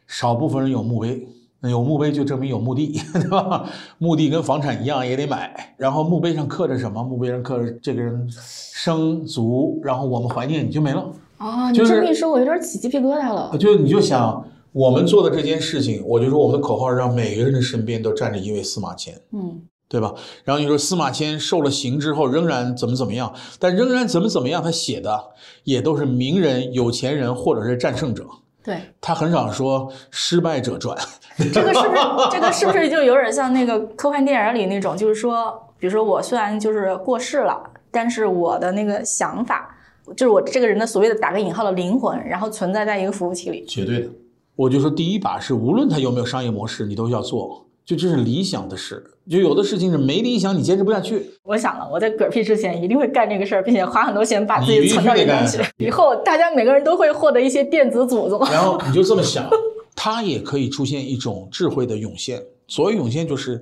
少部分人有墓碑，那有墓碑就证明有墓地，<laughs> 对吧？墓地跟房产一样，也得买。然后墓碑上刻着什么？墓碑上刻着这个人生卒，然后我们怀念你就没了。哦，你就是这么一说，我有点起鸡皮疙瘩了。就你就想我们做的这件事情，我就说我们的口号让每个人的身边都站着一位司马迁。嗯，对吧？然后你说司马迁受了刑之后仍然怎么怎么样，但仍然怎么怎么样，他写的也都是名人、有钱人或者是战胜者，对，他很少说失败者传。这个是不是这个是不是就有点像那个科幻电影里那种，就是说，比如说我虽然就是过世了，但是我的那个想法，就是我这个人的所谓的打个引号的灵魂，然后存在在一个服务器里。绝对的，我就说第一把是无论他有没有商业模式，你都要做，就这是理想的事。就有的事情是没理想，你坚持不下去。我想了，我在嗝屁之前一定会干这个事儿，并且花很多钱把自己存到里面去你必须得干。以后大家每个人都会获得一些电子祖宗。然后 <laughs> 你就这么想，它也可以出现一种智慧的涌现。所谓涌现，就是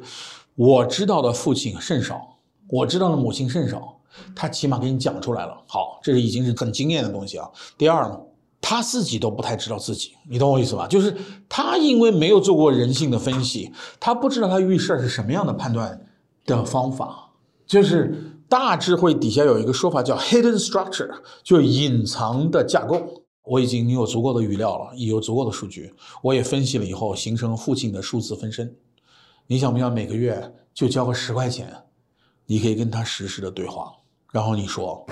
我知道的父亲甚少，我知道的母亲甚少，他起码给你讲出来了。好，这是已经是很惊艳的东西啊。第二呢，他自己都不太知道自己，你懂我意思吧？就是他因为没有做过人性的分析，他不知道他遇事儿是什么样的判断的方法，就是。大智慧底下有一个说法叫 hidden structure，就隐藏的架构。我已经有足够的语料了，也有足够的数据，我也分析了以后，形成父亲的数字分身。你想不想每个月就交个十块钱，你可以跟他实时的对话，然后你说，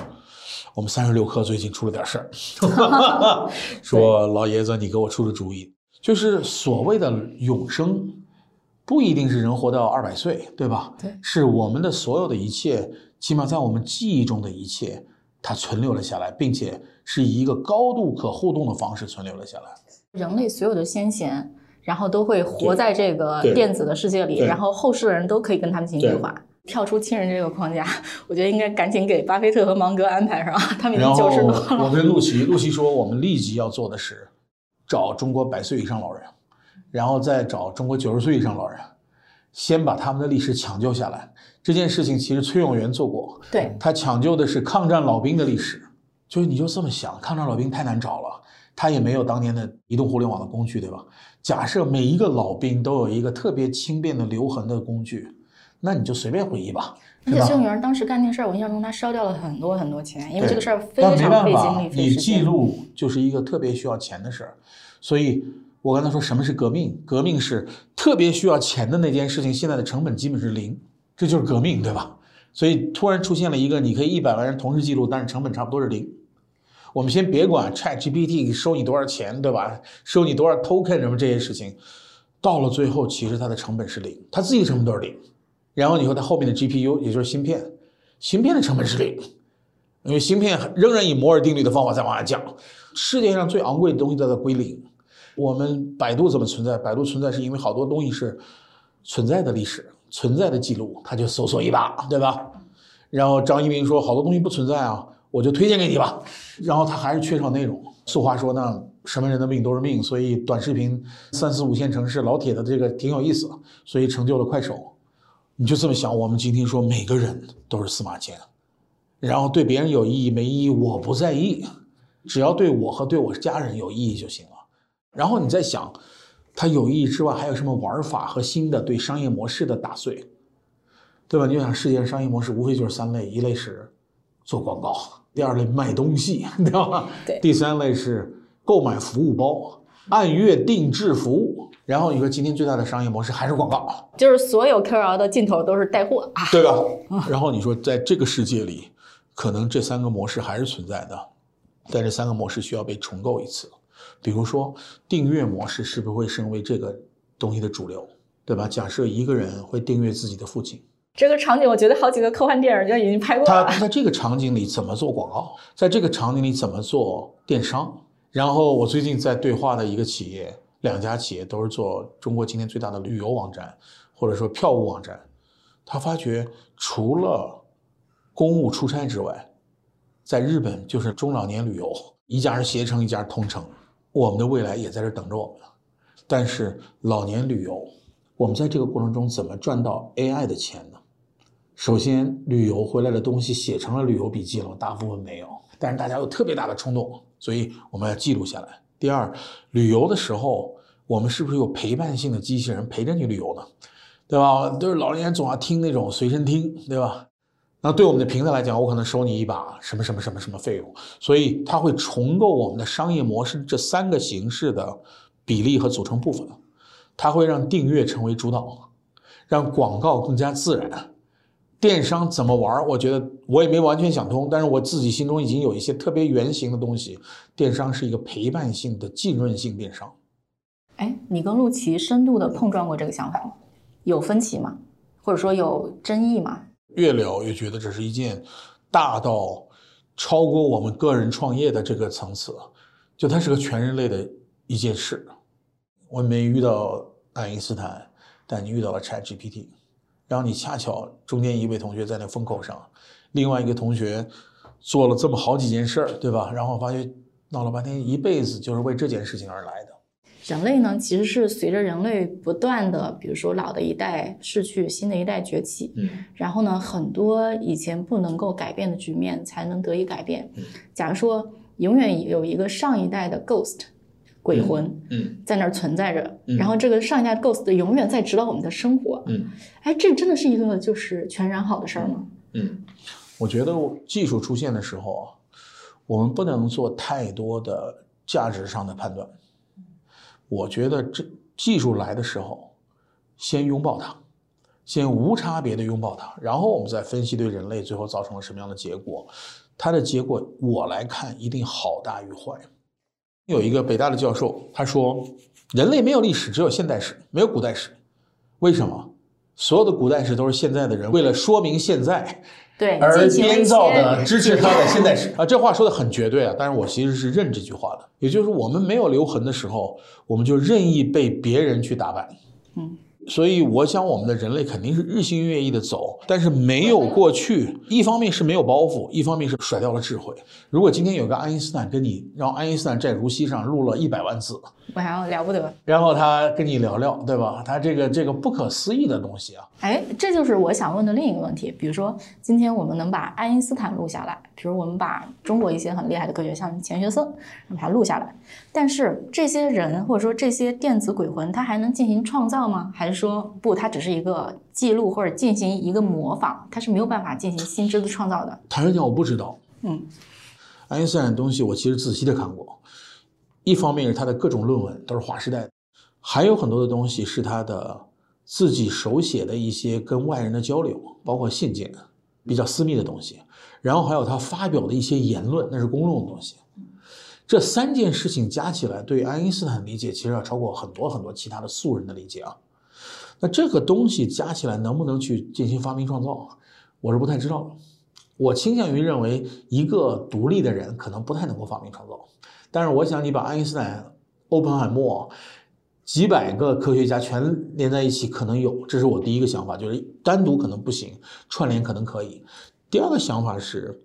我们三十六氪最近出了点事儿，<laughs> 说老爷子你给我出出主意，就是所谓的永生，不一定是人活到二百岁，对吧？对是我们的所有的一切，起码在我们记忆中的一切，它存留了下来，并且是以一个高度可互动的方式存留了下来。人类所有的先贤，然后都会活在这个电子的世界里，然后后世的人都可以跟他们进行对话。跳出亲人这个框架，我觉得应该赶紧给巴菲特和芒格安排上，他们已经九十多了我了。跟陆琪，陆琪说，我们立即要做的是找中国百岁以上老人，然后再找中国九十岁以上老人，先把他们的历史抢救下来。这件事情其实崔永元做过，对，他抢救的是抗战老兵的历史。就是你就这么想，抗战老兵太难找了，他也没有当年的移动互联网的工具，对吧？假设每一个老兵都有一个特别轻便的留痕的工具，那你就随便回忆吧，而且崔？永元当时干那事儿，我印象中他烧掉了很多很多钱，因为这个事儿非常费精力、费你时间。记录就是一个特别需要钱的事儿，所以我刚才说什么是革命？革命是特别需要钱的那件事情，现在的成本基本是零，这就是革命，对吧？所以突然出现了一个，你可以一百万人同时记录，但是成本差不多是零。我们先别管 Chat GPT 收你多少钱，对吧？收你多少 token 什么这些事情，到了最后，其实它的成本是零，它自己的成本都是零。然后你说它后面的 GPU，也就是芯片，芯片的成本是零，因为芯片仍然以摩尔定律的方法在往下降。世界上最昂贵的东西都在归零。我们百度怎么存在？百度存在是因为好多东西是存在的历史、存在的记录，它就搜索一把，对吧？然后张一鸣说好多东西不存在啊，我就推荐给你吧。然后他还是缺少内容。俗话说呢，什么人的命都是命，所以短视频三四五线城市老铁的这个挺有意思，所以成就了快手。你就这么想，我们今天说每个人都是司马迁，然后对别人有意义没意义我不在意，只要对我和对我家人有意义就行了。然后你再想，它有意义之外还有什么玩法和新的对商业模式的打碎，对吧？你就想世界上商业模式无非就是三类，一类是做广告，第二类卖东西，对吧？对第三类是购买服务包，按月定制服务。然后你说今天最大的商业模式还是广告，就是所有 KOL 的尽头都是带货啊。对吧？然后你说在这个世界里，可能这三个模式还是存在的，但这三个模式需要被重构一次。比如说订阅模式是不是会成为这个东西的主流，对吧？假设一个人会订阅自己的父亲，这个场景，我觉得好几个科幻电影就已经拍过了。他在这个场景里怎么做广告，在这个场景里怎么做电商。然后我最近在对话的一个企业，两家企业都是做中国今天最大的旅游网站，或者说票务网站。他发觉除了公务出差之外，在日本就是中老年旅游，一家是携程，一家是同程。我们的未来也在这等着我们。但是老年旅游，我们在这个过程中怎么赚到 AI 的钱呢？首先，旅游回来的东西写成了旅游笔记了吗？大部分没有，但是大家有特别大的冲动，所以我们要记录下来。第二，旅游的时候，我们是不是有陪伴性的机器人陪着你旅游呢？对吧？都是老年人总要听那种随身听，对吧？那对我们的平台来讲，我可能收你一把什么什么什么什么费用，所以它会重构我们的商业模式这三个形式的比例和组成部分，它会让订阅成为主导，让广告更加自然。电商怎么玩？我觉得我也没完全想通，但是我自己心中已经有一些特别原型的东西。电商是一个陪伴性的浸润性电商。哎，你跟陆琪深度的碰撞过这个想法吗？有分歧吗？或者说有争议吗？越聊越觉得这是一件大到超过我们个人创业的这个层次，就它是个全人类的一件事。我没遇到爱因斯坦，但你遇到了 ChatGPT，然后你恰巧中间一位同学在那风口上，另外一个同学做了这么好几件事儿，对吧？然后发觉闹了半天，一辈子就是为这件事情而来的。人类呢，其实是随着人类不断的，比如说老的一代逝去，新的一代崛起，嗯，然后呢，很多以前不能够改变的局面才能得以改变。嗯，假如说永远有一个上一代的 ghost 鬼魂，嗯，在那儿存在着，然后这个上一代 ghost 永远在指导我们的生活，嗯，哎，这真的是一个就是全然好的事儿吗？嗯，我觉得技术出现的时候啊，我们不能做太多的价值上的判断。我觉得这技术来的时候，先拥抱它，先无差别的拥抱它，然后我们再分析对人类最后造成了什么样的结果。它的结果我来看一定好大于坏。有一个北大的教授他说，人类没有历史，只有现代史，没有古代史。为什么？所有的古代史都是现在的人为了说明现在。对，而编造的支持他的现代史啊，这话说的很绝对啊，但是我其实是认这句话的，也就是我们没有留痕的时候，我们就任意被别人去打败，嗯。所以，我想我们的人类肯定是日新月异的走，但是没有过去。一方面是没有包袱，一方面是甩掉了智慧。如果今天有个爱因斯坦跟你，让爱因斯坦在如溪上录了一百万字，哇，了不得。然后他跟你聊聊，对吧？他这个这个不可思议的东西啊。哎，这就是我想问的另一个问题。比如说，今天我们能把爱因斯坦录下来，比如我们把中国一些很厉害的科学，像钱学森，把它录下来。但是这些人或者说这些电子鬼魂，他还能进行创造吗？还是说不，它只是一个记录或者进行一个模仿，它是没有办法进行新知的创造的？坦率讲，我不知道。嗯，爱因斯坦的东西我其实仔细的看过，一方面是他的各种论文都是划时代的，还有很多的东西是他的。自己手写的一些跟外人的交流，包括信件，比较私密的东西，然后还有他发表的一些言论，那是公众的东西。这三件事情加起来，对爱因斯坦理解其实要超过很多很多其他的素人的理解啊。那这个东西加起来能不能去进行发明创造，我是不太知道。我倾向于认为，一个独立的人可能不太能够发明创造。但是我想，你把爱因斯坦、欧本海默。几百个科学家全连在一起，可能有，这是我第一个想法，就是单独可能不行，串联可能可以。第二个想法是，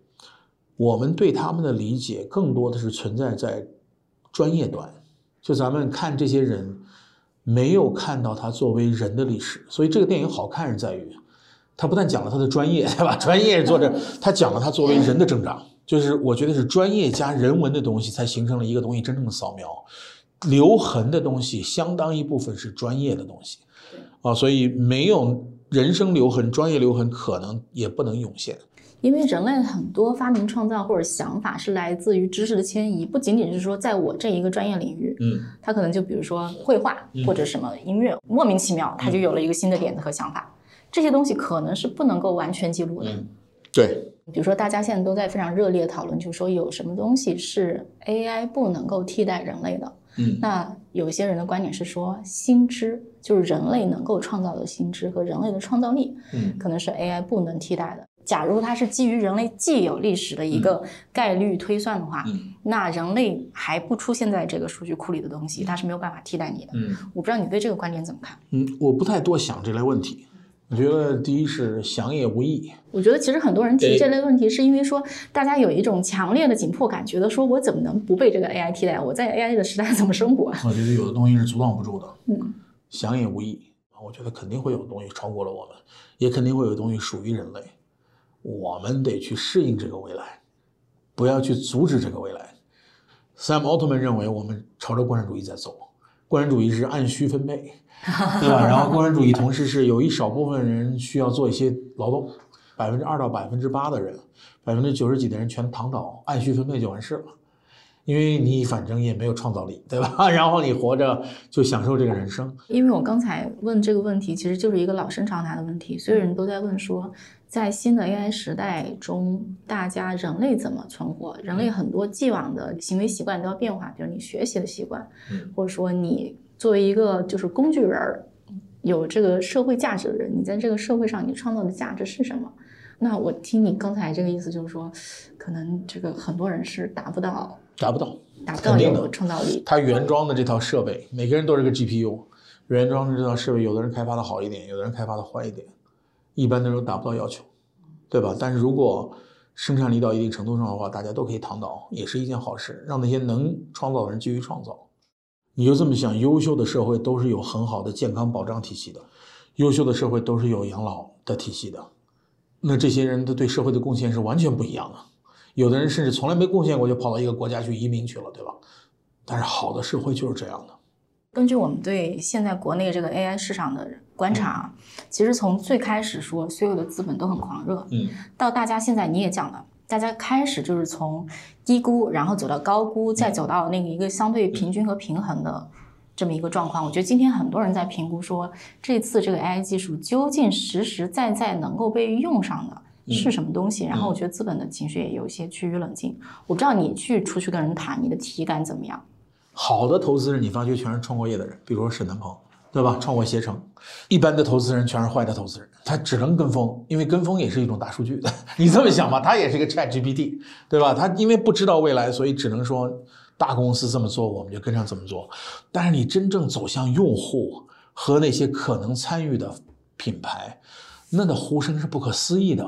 我们对他们的理解更多的是存在在专业端，就咱们看这些人，没有看到他作为人的历史。所以这个电影好看是在于，他不但讲了他的专业，<laughs> 对吧？专业作者，他讲了他作为人的成长，就是我觉得是专业加人文的东西，才形成了一个东西真正的扫描。留痕的东西，相当一部分是专业的东西，啊，所以没有人生留痕，专业留痕可能也不能涌现。因为人类很多发明创造或者想法是来自于知识的迁移，不仅仅是说在我这一个专业领域，嗯，他可能就比如说绘画或者什么音乐，莫名其妙他就有了一个新的点子和想法，这些东西可能是不能够完全记录的。对，比如说大家现在都在非常热烈讨论，就是说有什么东西是 AI 不能够替代人类的。嗯，那有一些人的观点是说，新知就是人类能够创造的新知和人类的创造力，嗯，可能是 AI 不能替代的。假如它是基于人类既有历史的一个概率推算的话，嗯，那人类还不出现在这个数据库里的东西，它是没有办法替代你的。嗯，我不知道你对这个观点怎么看？嗯，我不太多想这类问题。我觉得第一是想也无益。我觉得其实很多人提这类问题，是因为说大家有一种强烈的紧迫感，觉得说我怎么能不被这个 AI 替代？我在 AI 的时代怎么生活？我觉得有的东西是阻挡不住的。嗯，想也无益。我觉得肯定会有东西超过了我们，也肯定会有东西属于人类。我们得去适应这个未来，不要去阻止这个未来。Sam Altman 认为我们朝着共产主义在走。共产主义是按需分配，对吧？<laughs> 然后共产主义同时是有一少部分人需要做一些劳动，百分之二到百分之八的人，百分之九十几的人全躺倒，按需分配就完事了。因为你反正也没有创造力，对吧？<laughs> 然后你活着就享受这个人生。因为我刚才问这个问题，其实就是一个老生常谈的问题，所有人都在问说，在新的 AI 时代中，大家人类怎么存活？人类很多既往的行为习惯都要变化，比如你学习的习惯，或者说你作为一个就是工具人儿，有这个社会价值的人，你在这个社会上你创造的价值是什么？那我听你刚才这个意思，就是说，可能这个很多人是达不到。达不到，达不到有创造力。它原装的这套设备，每个人都是个 GPU，原装的这套设备，有的人开发的好一点，有的人开发的坏一点，一般的人达不到要求，对吧？但是如果生产力到一定程度上的话，大家都可以躺倒，也是一件好事，让那些能创造的人继续创造。你就这么想，优秀的社会都是有很好的健康保障体系的，优秀的社会都是有养老的体系的，那这些人的对社会的贡献是完全不一样的。有的人甚至从来没贡献过，就跑到一个国家去移民去了，对吧？但是好的社会就是这样的。根据我们对现在国内这个 AI 市场的观察，其实从最开始说所有的资本都很狂热，嗯，到大家现在你也讲了，大家开始就是从低估，然后走到高估，再走到那个一个相对平均和平衡的这么一个状况。我觉得今天很多人在评估说，这次这个 AI 技术究竟实实在在能够被用上的。是什么东西？然后我觉得资本的情绪也有一些趋于冷静。我不知道你去出去跟人谈，你的体感怎么样？好的投资人，你发觉全是创过业的人，比如说沈南鹏，对吧？创过携程。一般的投资人全是坏的投资人，他只能跟风，因为跟风也是一种大数据。<laughs> 你这么想吧，他也是一个 Chat GPT，对吧？他因为不知道未来，所以只能说大公司这么做，我们就跟上怎么做。但是你真正走向用户和那些可能参与的品牌，那的呼声是不可思议的。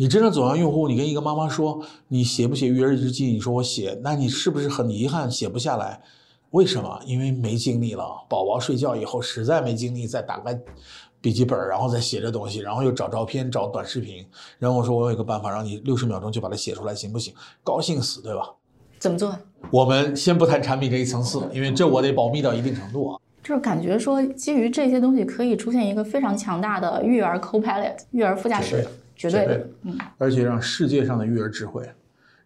你真正走向用户，你跟一个妈妈说你写不写育儿日记？你说我写，那你是不是很遗憾写不下来？为什么？因为没精力了。宝宝睡觉以后实在没精力再打开笔记本，然后再写这东西，然后又找照片、找短视频。然后我说我有一个办法，让你六十秒钟就把它写出来，行不行？高兴死，对吧？怎么做？我们先不谈产品这一层次，因为这我得保密到一定程度啊。就是感觉说，基于这些东西可以出现一个非常强大的育儿 co-pilot，育儿副驾驶。绝对的，嗯，而且让世界上的育儿智慧，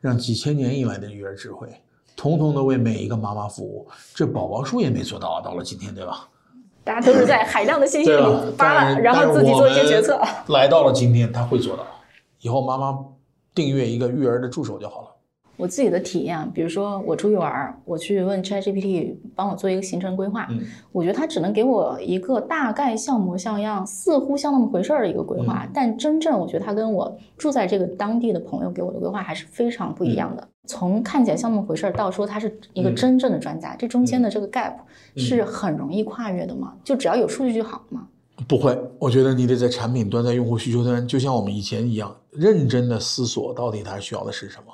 让几千年以来的育儿智慧，统统的为每一个妈妈服务。这宝宝树也没做到啊，到了今天，对吧？大家都是在海量的信息里扒了，然后自己做一些决策。来到了今天，他会做到。以后妈妈订阅一个育儿的助手就好了。我自己的体验，比如说我出去玩，我去问 ChatGPT 帮我做一个行程规划，我觉得它只能给我一个大概像模像样，似乎像那么回事儿的一个规划，但真正我觉得它跟我住在这个当地的朋友给我的规划还是非常不一样的。从看起来像那么回事儿，到说他是一个真正的专家，这中间的这个 gap 是很容易跨越的吗？就只要有数据就好吗？不会，我觉得你得在产品端，在用户需求端，就像我们以前一样，认真的思索到底他需要的是什么。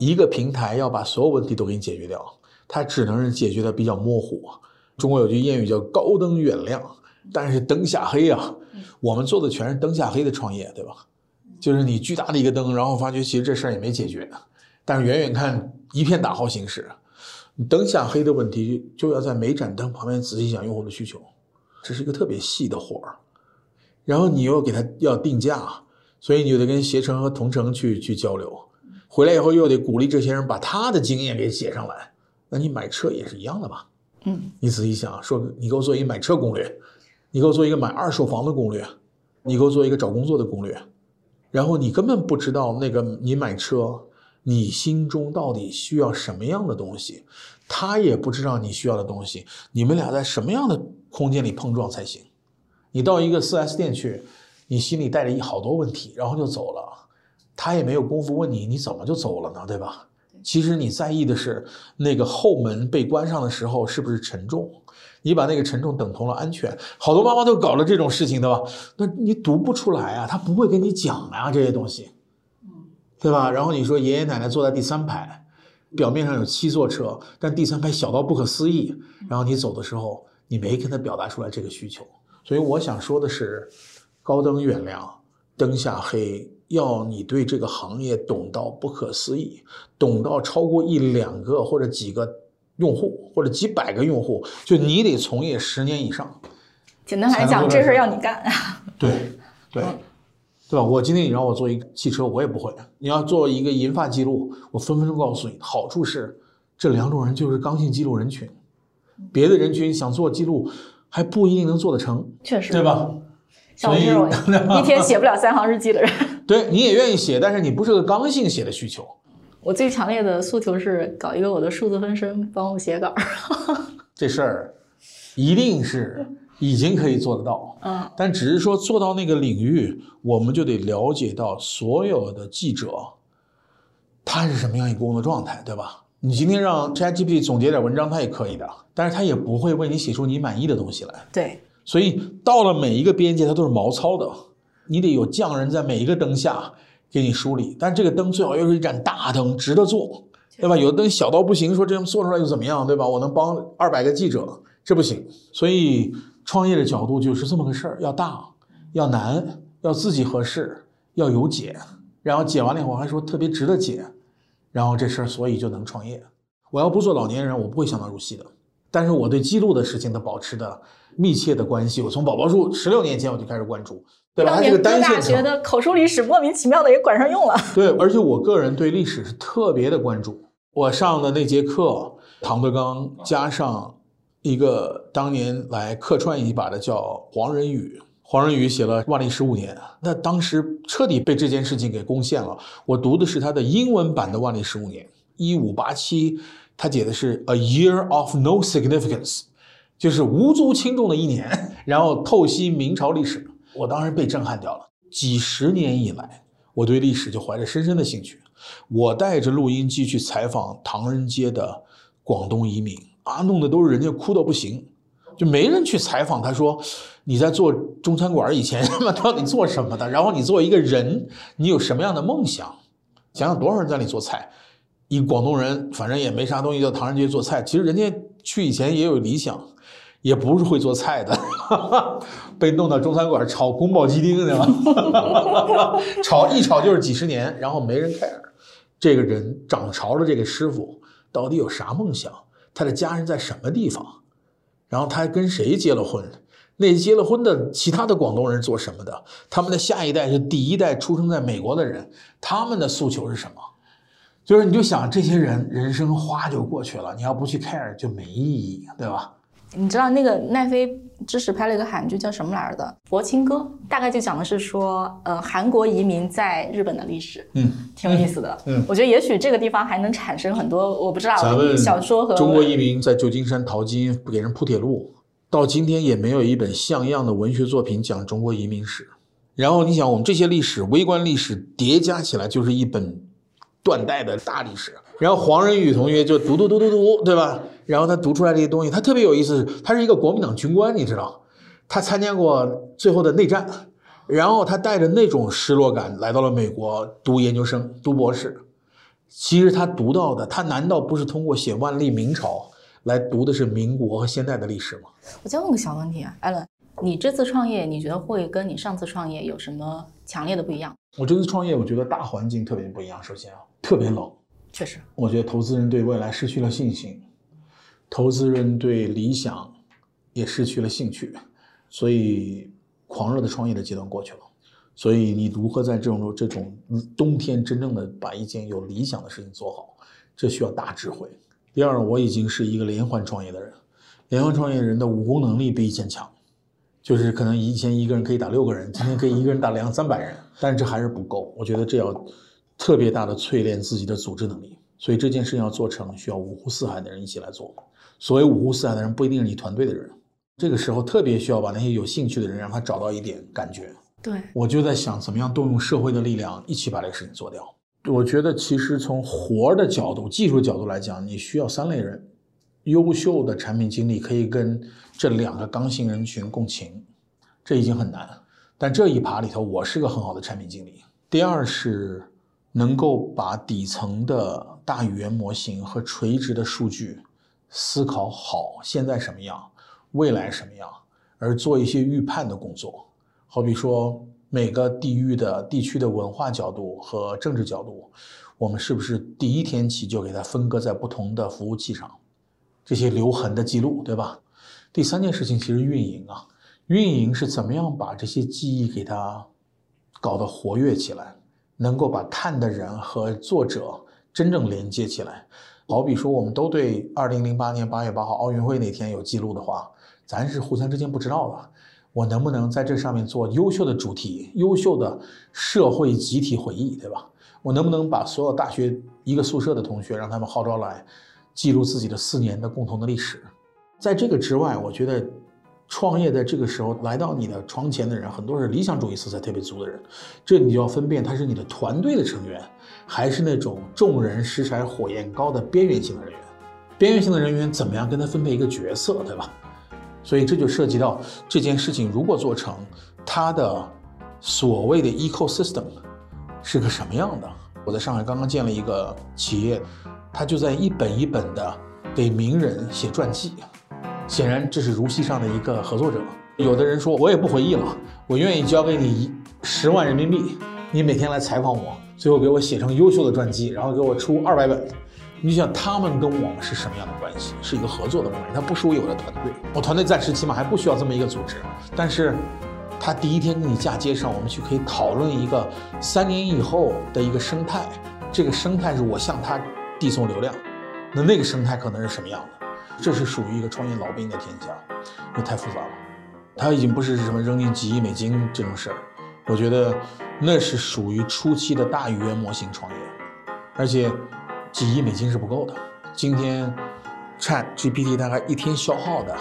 一个平台要把所有问题都给你解决掉，它只能是解决的比较模糊。中国有句谚语叫“高灯远亮”，但是灯下黑啊。我们做的全是灯下黑的创业，对吧？就是你巨大的一个灯，然后发觉其实这事儿也没解决，但是远远看一片大好形势。灯下黑的问题就要在每盏灯旁边仔细想用户的需求，这是一个特别细的活儿。然后你又给他要定价，所以你就得跟携程和同城去去交流。回来以后又得鼓励这些人把他的经验给写上来，那你买车也是一样的吧？嗯，你仔细想，说你给我做一个买车攻略，你给我做一个买二手房的攻略，你给我做一个找工作的攻略，然后你根本不知道那个你买车，你心中到底需要什么样的东西，他也不知道你需要的东西，你们俩在什么样的空间里碰撞才行？你到一个 4S 店去，你心里带着一好多问题，然后就走了。他也没有功夫问你，你怎么就走了呢？对吧？其实你在意的是那个后门被关上的时候是不是沉重？你把那个沉重等同了安全。好多妈妈都搞了这种事情，对吧？那你读不出来啊，他不会跟你讲啊这些东西，对吧？然后你说爷爷奶奶坐在第三排，表面上有七座车，但第三排小到不可思议。然后你走的时候，你没跟他表达出来这个需求。所以我想说的是，高灯远亮，灯下黑。要你对这个行业懂到不可思议，懂到超过一两个或者几个用户或者几百个用户，就你得从业十年以上。简单来讲，这事儿要你干。对对对吧？我今天你让我做一个汽车，我也不会。你要做一个银发记录，我分分钟告诉你，好处是这两种人就是刚性记录人群，别的人群想做记录还不一定能做得成，确实，对吧？像我这种 <laughs> 一天写不了三行日记的人，对，你也愿意写，但是你不是个刚性写的需求。我最强烈的诉求是搞一个我的数字分身，帮我写稿。<laughs> 这事儿一定是。已经可以做得到，嗯，但只是说做到那个领域，我们就得了解到所有的记者，他是什么样一个工作状态，对吧？你今天让 ChatGPT 总结点文章，他也可以的，但是他也不会为你写出你满意的东西来。对，所以到了每一个边界，它都是毛糙的，你得有匠人在每一个灯下给你梳理，但这个灯最好又是一盏大灯，值得做，对吧？有的灯小到不行，说这样做出来又怎么样，对吧？我能帮二百个记者，这不行，所以。创业的角度就是这么个事儿，要大，要难，要自己合适，要有解，然后解完了以后还说特别值得解，然后这事儿所以就能创业。我要不做老年人，我不会想到入戏的。但是我对记录的事情的保持的密切的关系，我从宝宝树十六年前我就开始关注，对吧？这个单线大学的口述历史莫名其妙的也管上用了。对，而且我个人对历史是特别的关注。我上的那节课，唐德刚加上。一个当年来客串一把的叫黄仁宇，黄仁宇写了《万历十五年》，那当时彻底被这件事情给攻陷了。我读的是他的英文版的《万历十五年》，一五八七，他写的是 A year of no significance，就是无足轻重的一年，然后透析明朝历史。我当时被震撼掉了。几十年以来，我对历史就怀着深深的兴趣。我带着录音机去采访唐人街的广东移民。啊，弄得都是人家哭到不行，就没人去采访。他说：“你在做中餐馆以前，<laughs> 他妈到底做什么的？然后你作为一个人，你有什么样的梦想？想想多少人在那里做菜，一广东人，反正也没啥东西，到唐人街做菜。其实人家去以前也有理想，也不是会做菜的，被弄到中餐馆炒宫保鸡丁，对吧？炒一炒就是几十年，然后没人 care。这个人掌勺的这个师傅到底有啥梦想？”他的家人在什么地方？然后他还跟谁结了婚？那结了婚的其他的广东人做什么的？他们的下一代是第一代出生在美国的人，他们的诉求是什么？就是你就想这些人人生哗就过去了，你要不去 care 就没意义，对吧？你知道那个奈飞知识拍了一个韩剧叫什么来着的《佛清歌》，大概就讲的是说，呃，韩国移民在日本的历史，嗯，挺有意思的。嗯，我觉得也许这个地方还能产生很多，我不知道。小说和中国移民在旧金山淘金，不给人铺铁路，到今天也没有一本像样的文学作品讲中国移民史。然后你想，我们这些历史、微观历史叠加起来，就是一本断代的大历史。然后黄仁宇同学就读读读读读，对吧？然后他读出来这些东西，他特别有意思。他是一个国民党军官，你知道，他参加过最后的内战，然后他带着那种失落感来到了美国读研究生、读博士。其实他读到的，他难道不是通过写万历明朝来读的是民国和现代的历史吗？我再问个小问题啊，艾伦，你这次创业，你觉得会跟你上次创业有什么强烈的不一样？我这次创业，我觉得大环境特别不一样。首先啊，特别冷。确实，我觉得投资人对未来失去了信心，投资人对理想也失去了兴趣，所以狂热的创业的阶段过去了。所以你如何在这种这种冬天真正的把一件有理想的事情做好，这需要大智慧。第二，我已经是一个连环创业的人，连环创业人的武功能力比以前强，就是可能以前一个人可以打六个人，今天可以一个人打两三百人，但是这还是不够。我觉得这要。特别大的淬炼自己的组织能力，所以这件事情要做成，需要五湖四海的人一起来做。所谓五湖四海的人，不一定是你团队的人。这个时候特别需要把那些有兴趣的人，让他找到一点感觉。对，我就在想，怎么样动用社会的力量，一起把这个事情做掉。我觉得，其实从活的角度、技术角度来讲，你需要三类人：优秀的产品经理可以跟这两个刚性人群共情，这已经很难。但这一趴里头，我是个很好的产品经理。第二是。能够把底层的大语言模型和垂直的数据思考好，现在什么样，未来什么样，而做一些预判的工作。好比说，每个地域的地区的文化角度和政治角度，我们是不是第一天起就给它分割在不同的服务器上？这些留痕的记录，对吧？第三件事情其实运营啊，运营是怎么样把这些记忆给它搞得活跃起来，能够把看的人和作者真正连接起来。好比说，我们都对二零零八年八月八号奥运会那天有记录的话，咱是互相之间不知道的。我能不能在这上面做优秀的主题、优秀的社会集体回忆，对吧？我能不能把所有大学一个宿舍的同学，让他们号召来记录自己的四年的共同的历史？在这个之外，我觉得创业在这个时候来到你的窗前的人，很多是理想主义色彩特别足的人，这你就要分辨他是你的团队的成员，还是那种众人拾柴火焰高的边缘性的人员。边缘性的人员怎么样跟他分配一个角色，对吧？所以这就涉及到这件事情如果做成，它的所谓的 ecosystem 是个什么样的？我在上海刚刚建了一个企业，他就在一本一本的给名人写传记，显然这是如戏上的一个合作者。有的人说我也不回忆了，我愿意交给你十万人民币，你每天来采访我，最后给我写成优秀的传记，然后给我出二百本。你想他们跟我们是什么样的关系？是一个合作的关系，他不属于我的团队，我团队暂时起码还不需要这么一个组织。但是，他第一天跟你嫁接上，我们去可以讨论一个三年以后的一个生态。这个生态是我向他递送流量，那那个生态可能是什么样的？这是属于一个创业老兵的天下，那太复杂了。他已经不是什么扔进几亿美金这种事儿，我觉得那是属于初期的大语言模型创业，而且。几亿美金是不够的。今天，Chat GPT 大概一天消耗的，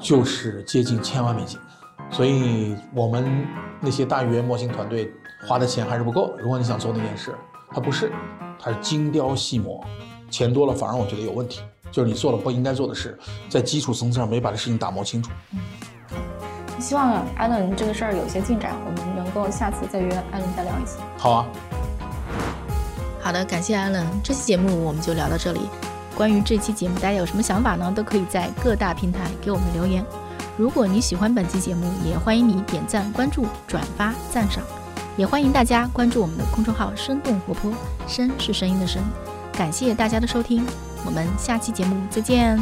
就是接近千万美金。所以，我们那些大语言模型团队花的钱还是不够。如果你想做那件事，它不是，它是精雕细磨，钱多了反而我觉得有问题。就是你做了不应该做的事，在基础层次上没把这事情打磨清楚。嗯，好。希望艾伦这个事儿有些进展，我们能够下次再约艾伦再聊一次。好啊。好的，感谢 Allen。这期节目我们就聊到这里。关于这期节目，大家有什么想法呢？都可以在各大平台给我们留言。如果你喜欢本期节目，也欢迎你点赞、关注、转发、赞赏。也欢迎大家关注我们的公众号“生动活泼”，声是声音的声。感谢大家的收听，我们下期节目再见。